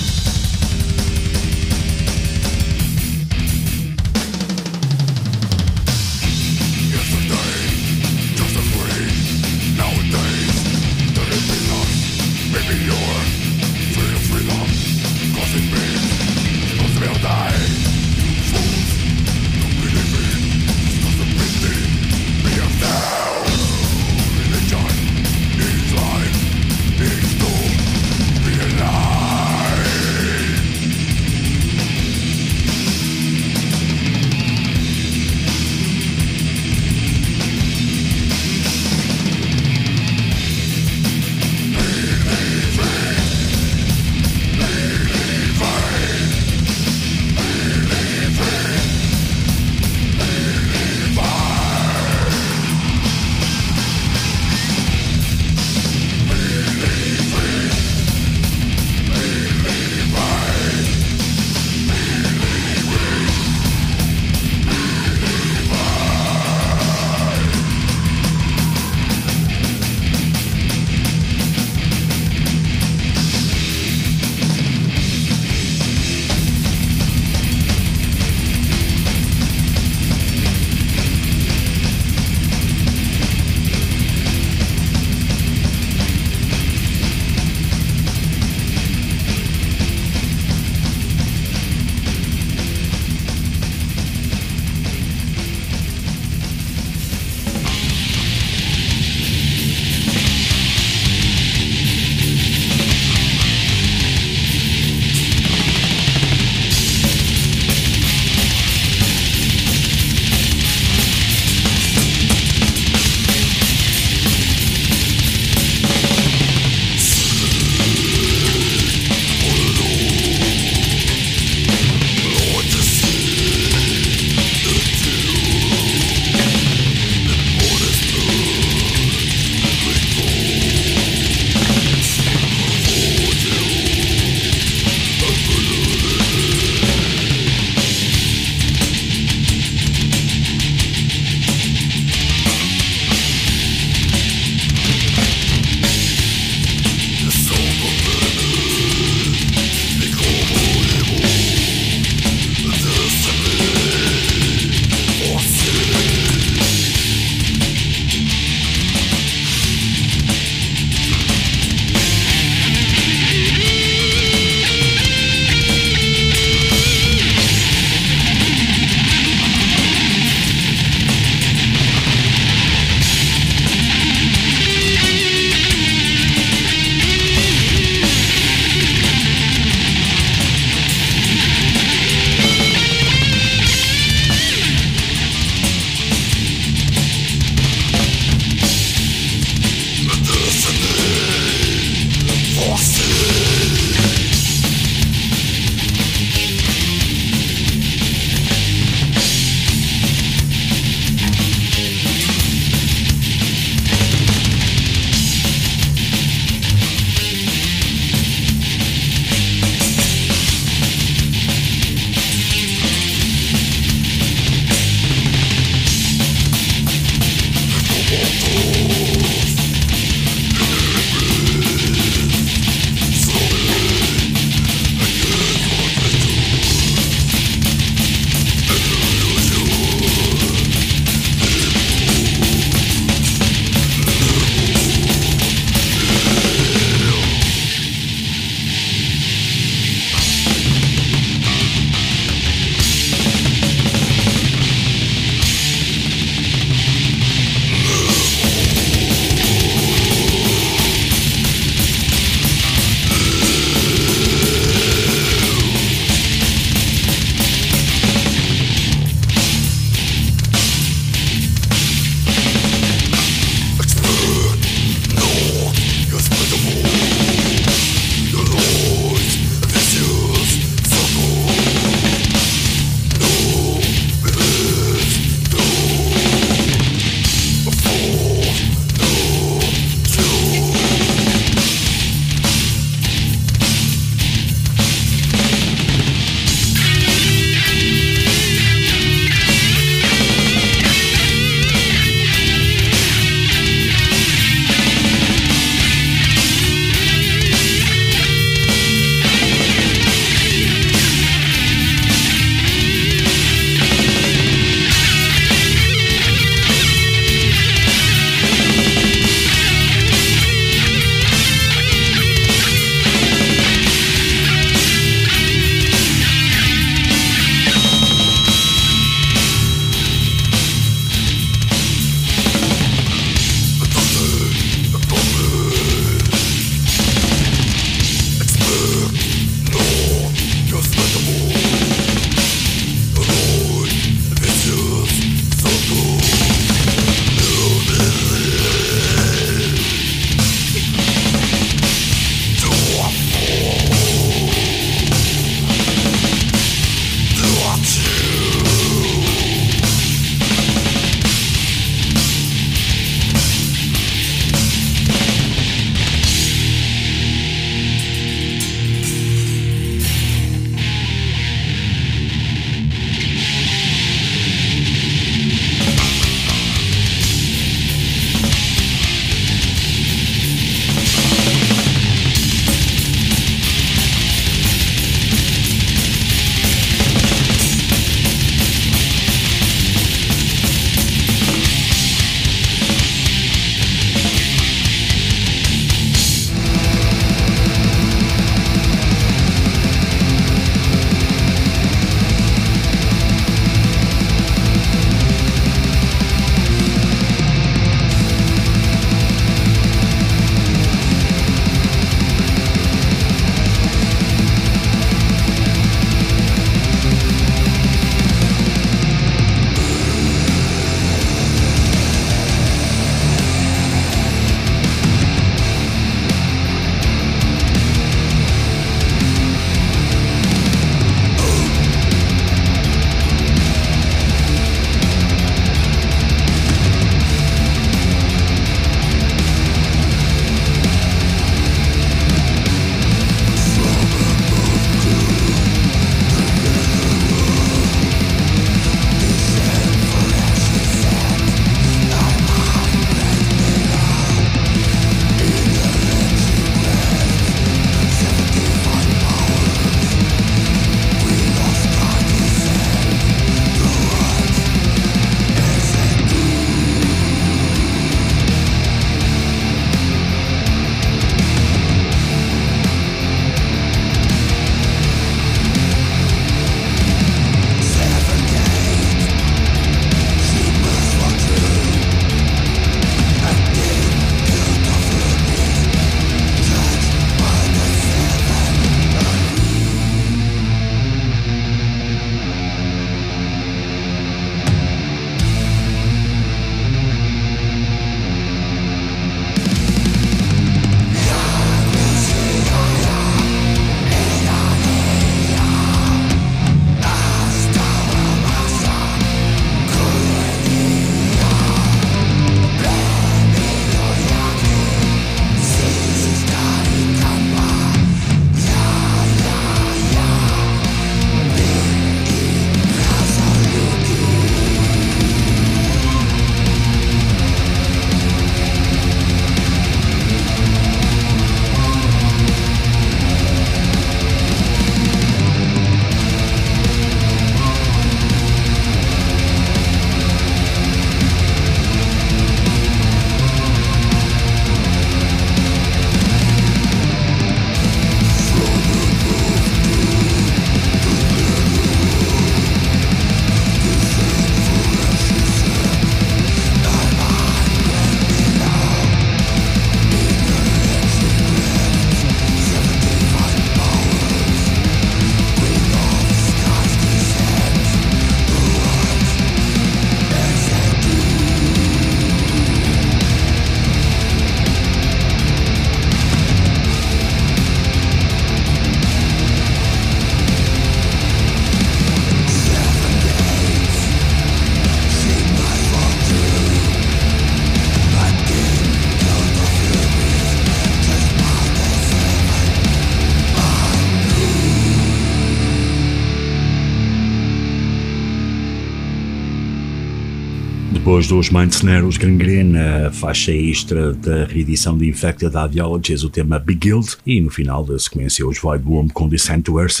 Depois dos Mind Snares Gangrene, a faixa extra da reedição de Infected Ideologies, o tema Big Guild, e no final da sequência os Void Womb com Descent to Earth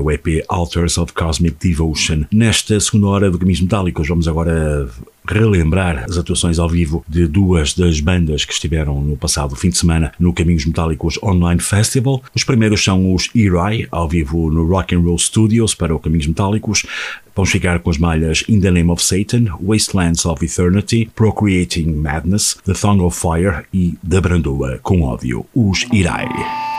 o EP Altars of Cosmic Devotion. Nesta segunda hora do Caminhos Metálicos, vamos agora relembrar as atuações ao vivo de duas das bandas que estiveram no passado fim de semana no Caminhos Metálicos Online Festival. Os primeiros são os Eri, ao vivo no Rock and Roll Studios para o Caminhos Metálicos. Vamos ficar com as malhas In the Name of Satan, Wastelands of Eternity, Procreating Madness, The Thong of Fire e Da Brandoa com ódio, os Eri.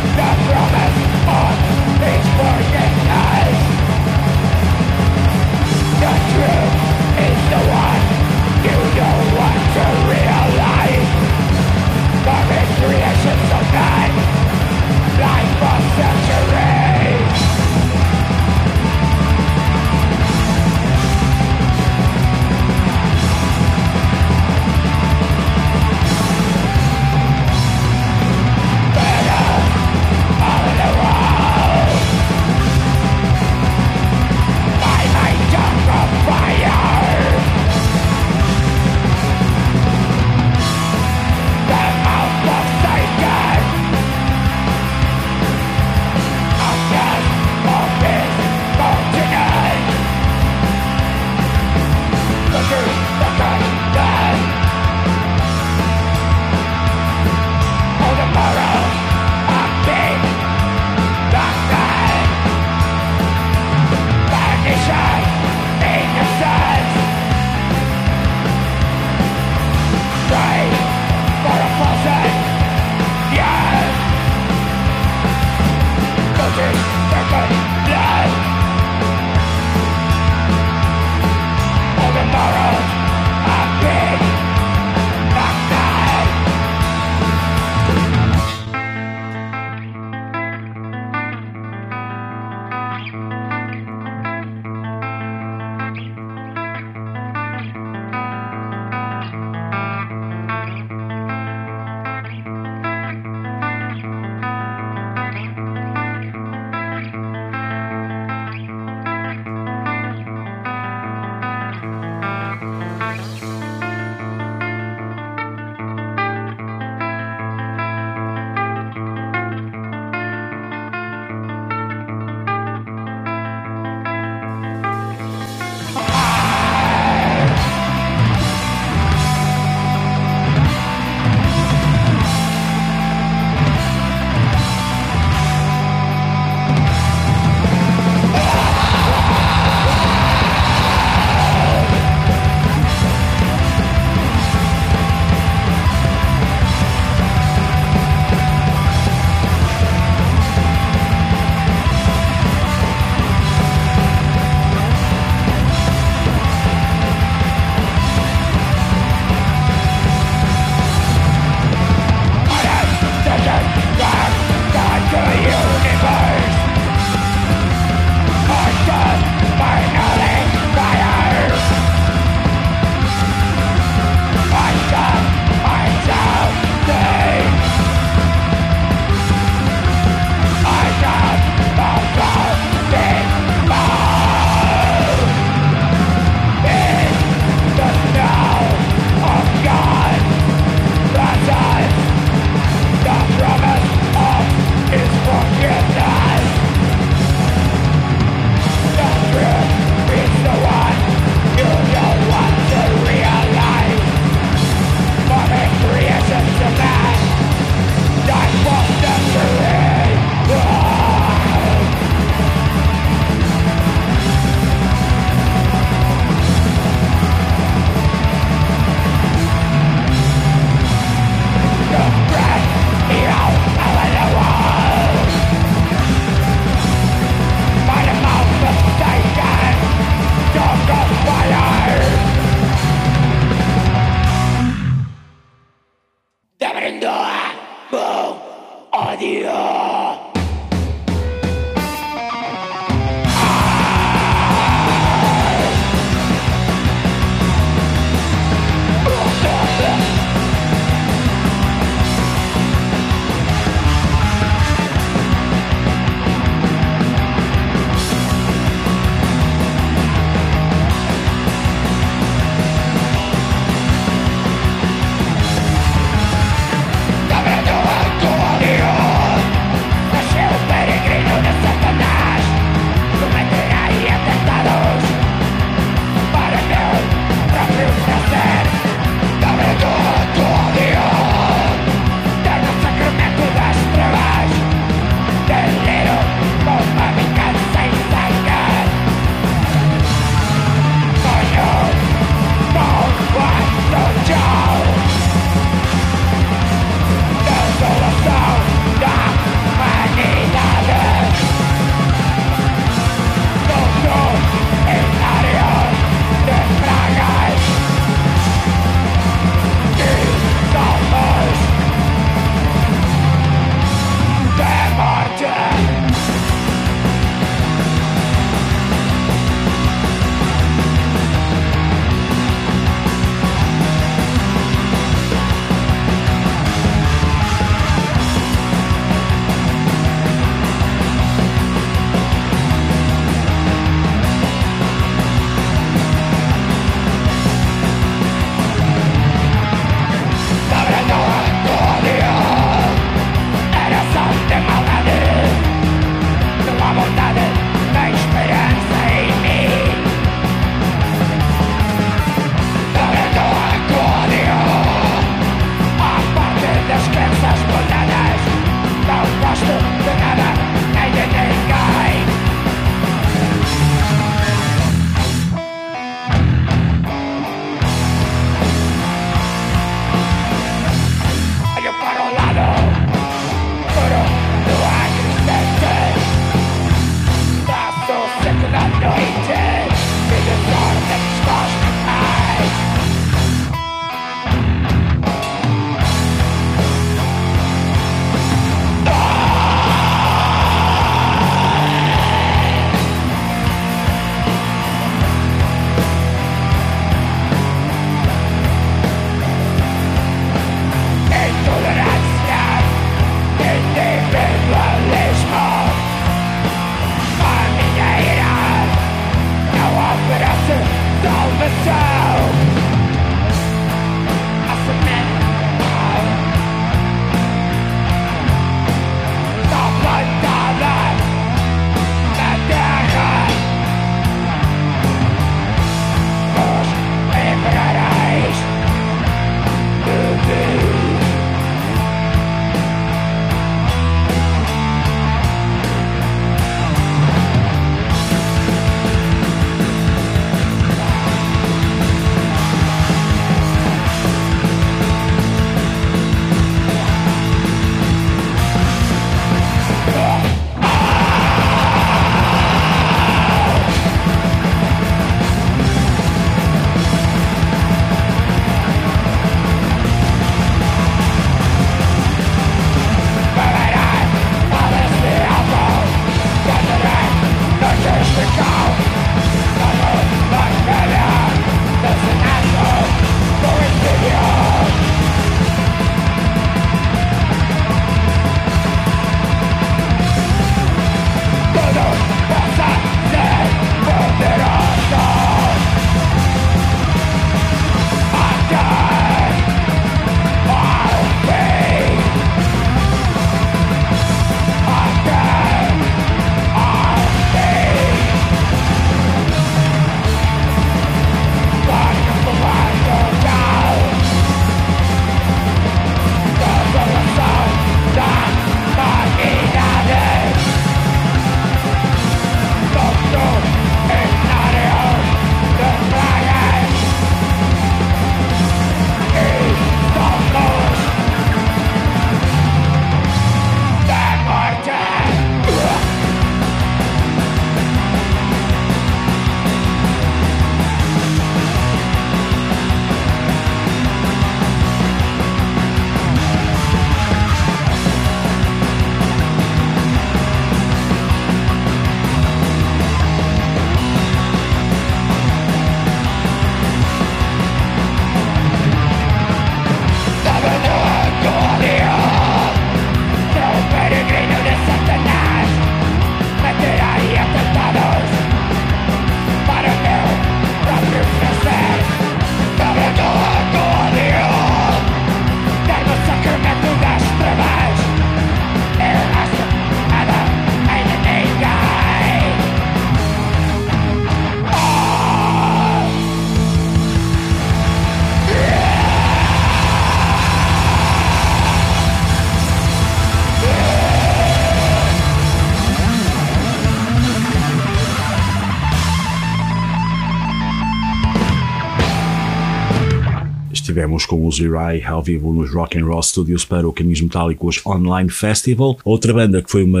Tivemos com os Uri ao vivo nos Rock and Roll Studios para o Caminhos Metálicos Online Festival. Outra banda que foi uma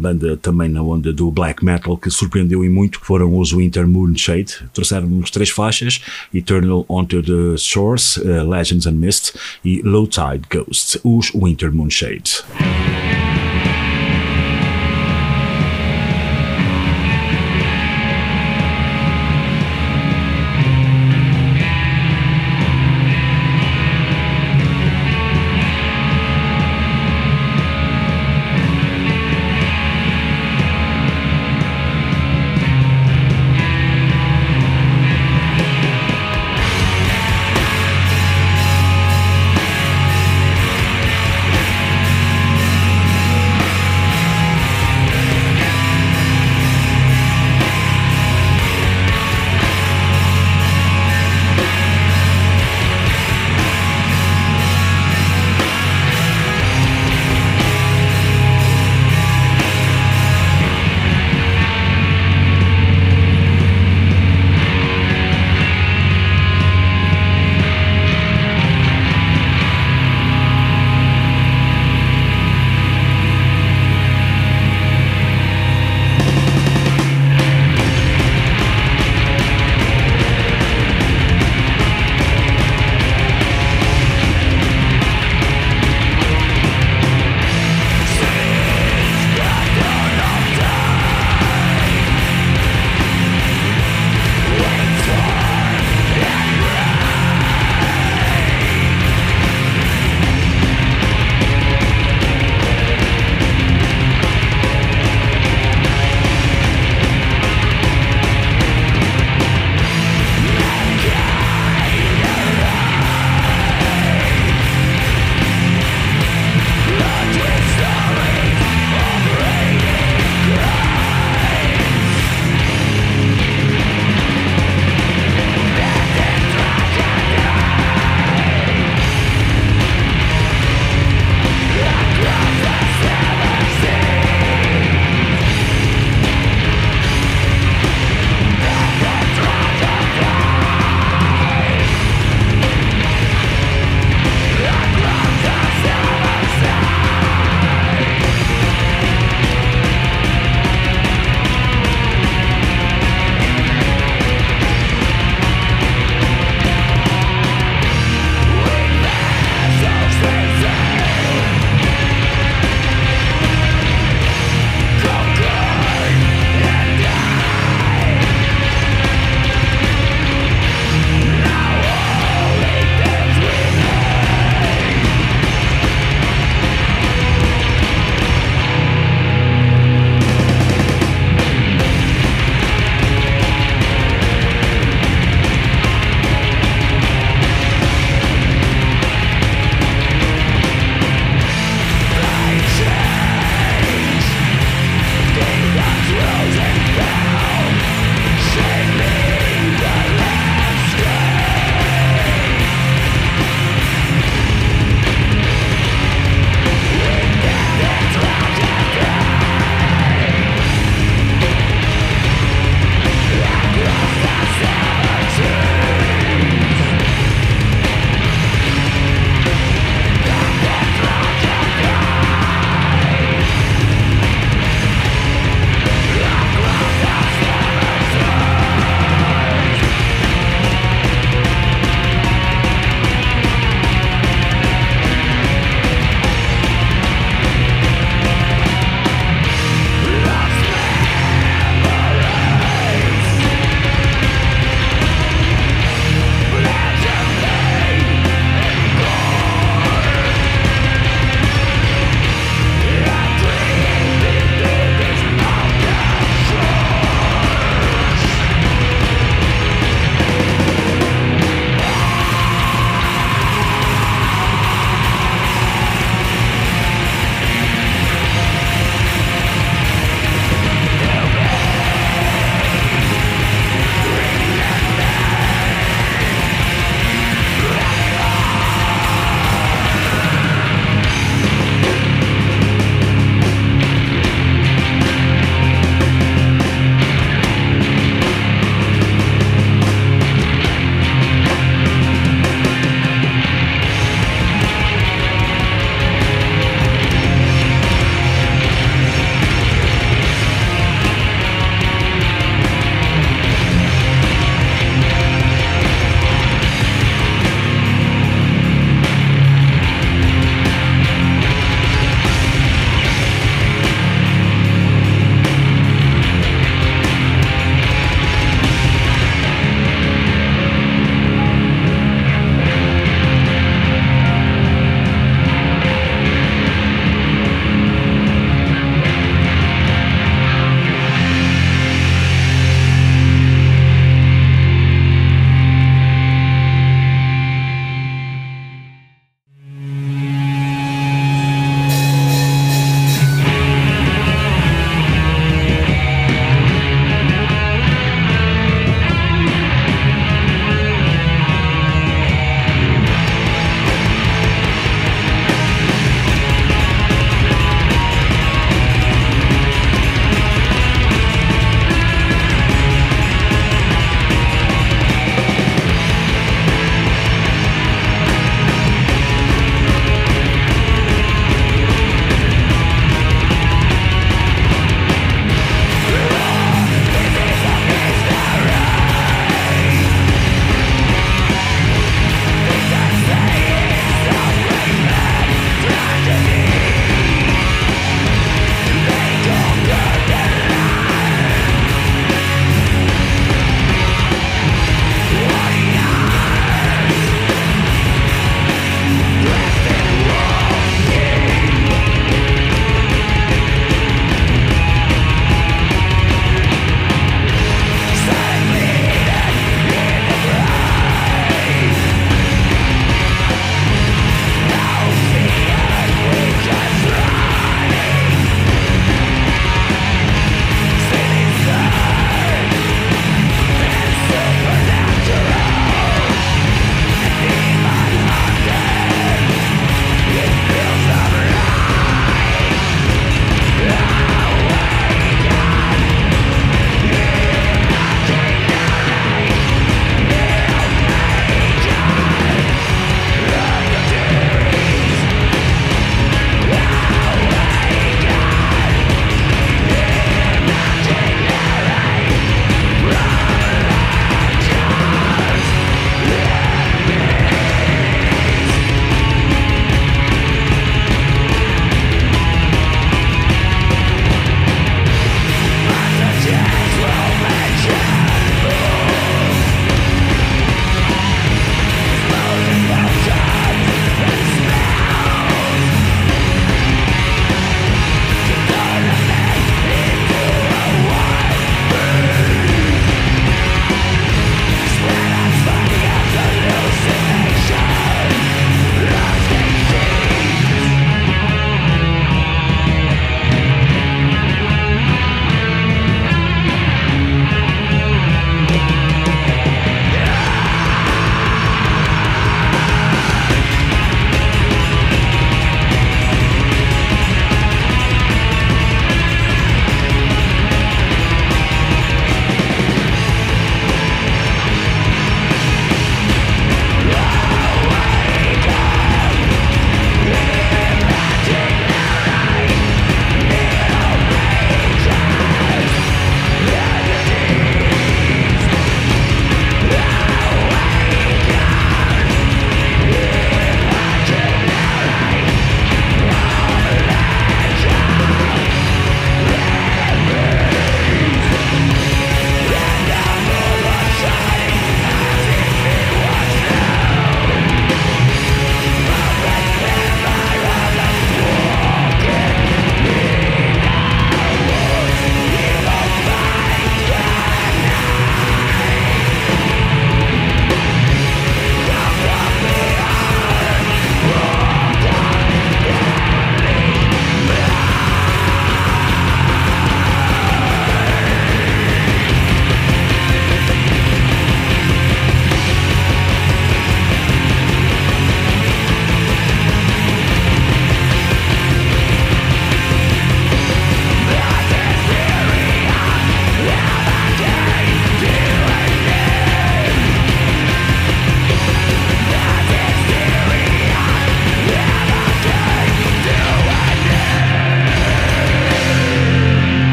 banda também na onda do black metal que surpreendeu e muito foram os Winter Moonshade. Trouxeram-nos três faixas: Eternal Onto the Shores, uh, Legends and Mist e Low Tide Ghosts, os Winter Moonshade.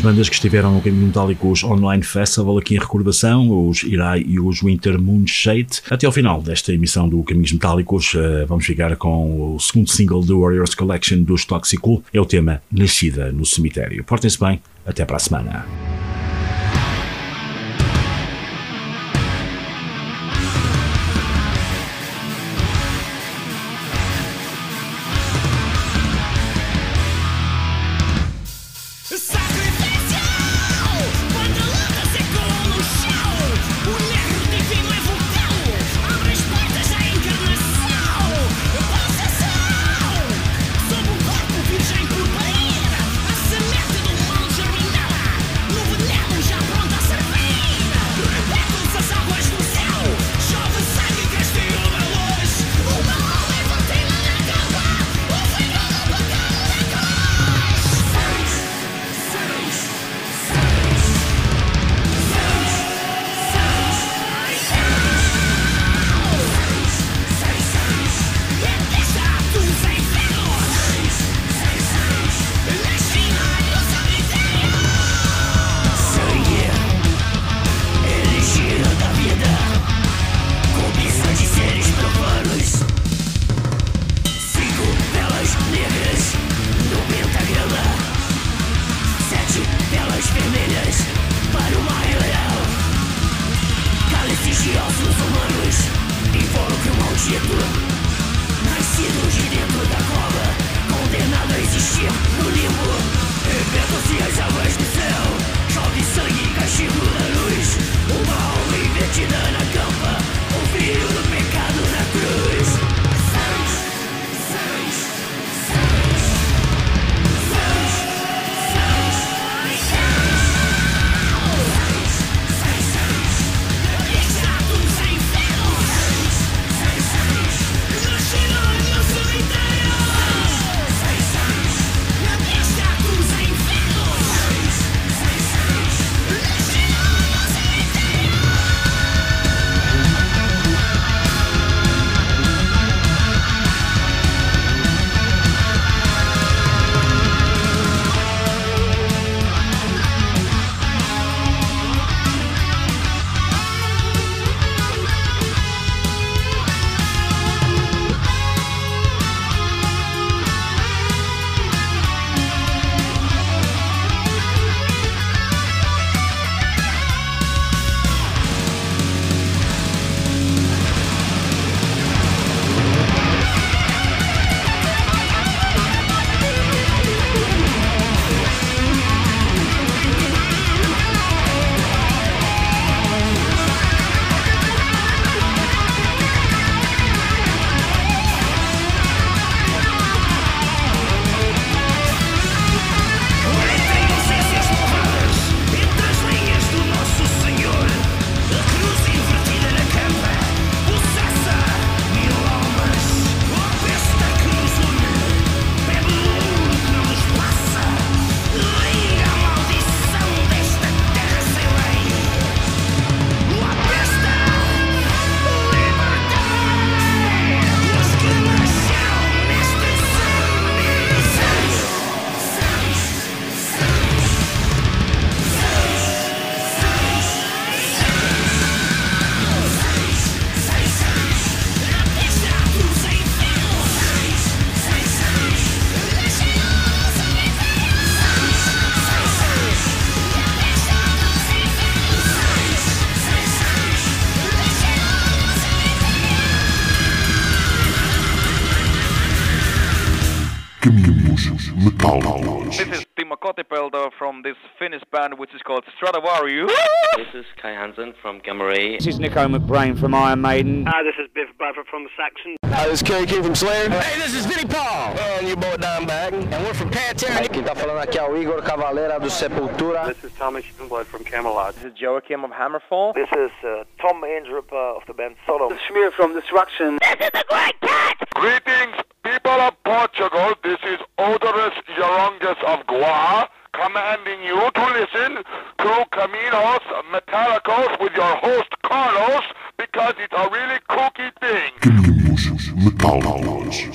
Bandas que estiveram no Caminho Metálicos Online Festival aqui em recordação, os Irai e os Winter Moon Shade. Até ao final desta emissão do Caminhos Metálicos, eh, vamos ficar com o segundo single do Warriors Collection dos Toxicool, é o tema Nascida no Cemitério. Portem-se bem, até para a semana. You? This is Kai Hansen from Gamma Ray. This is Nico McBrain from Iron Maiden. Hi, this is Biff Bradford from the Saxon. Hi, this is Kerry King from Slayer. Hey, this is Vinnie Paul. And you both down back. And we're from Pantera. Quem tá falando aqui é o Igor Cavaleira do Sepultura. This is Thomas Youngblood from Camelot. This is Joachim of Hammerfall. This is uh, Tom Andrup uh, of the band Sodom. This is Schmier from Destruction. This is the Great Cat! Greetings, people of Portugal. This is Odorous Yorongus of Goa commanding you to listen to Caminos Metallicos with your host Carlos because it's a really kooky thing. Caminhos Metálicos.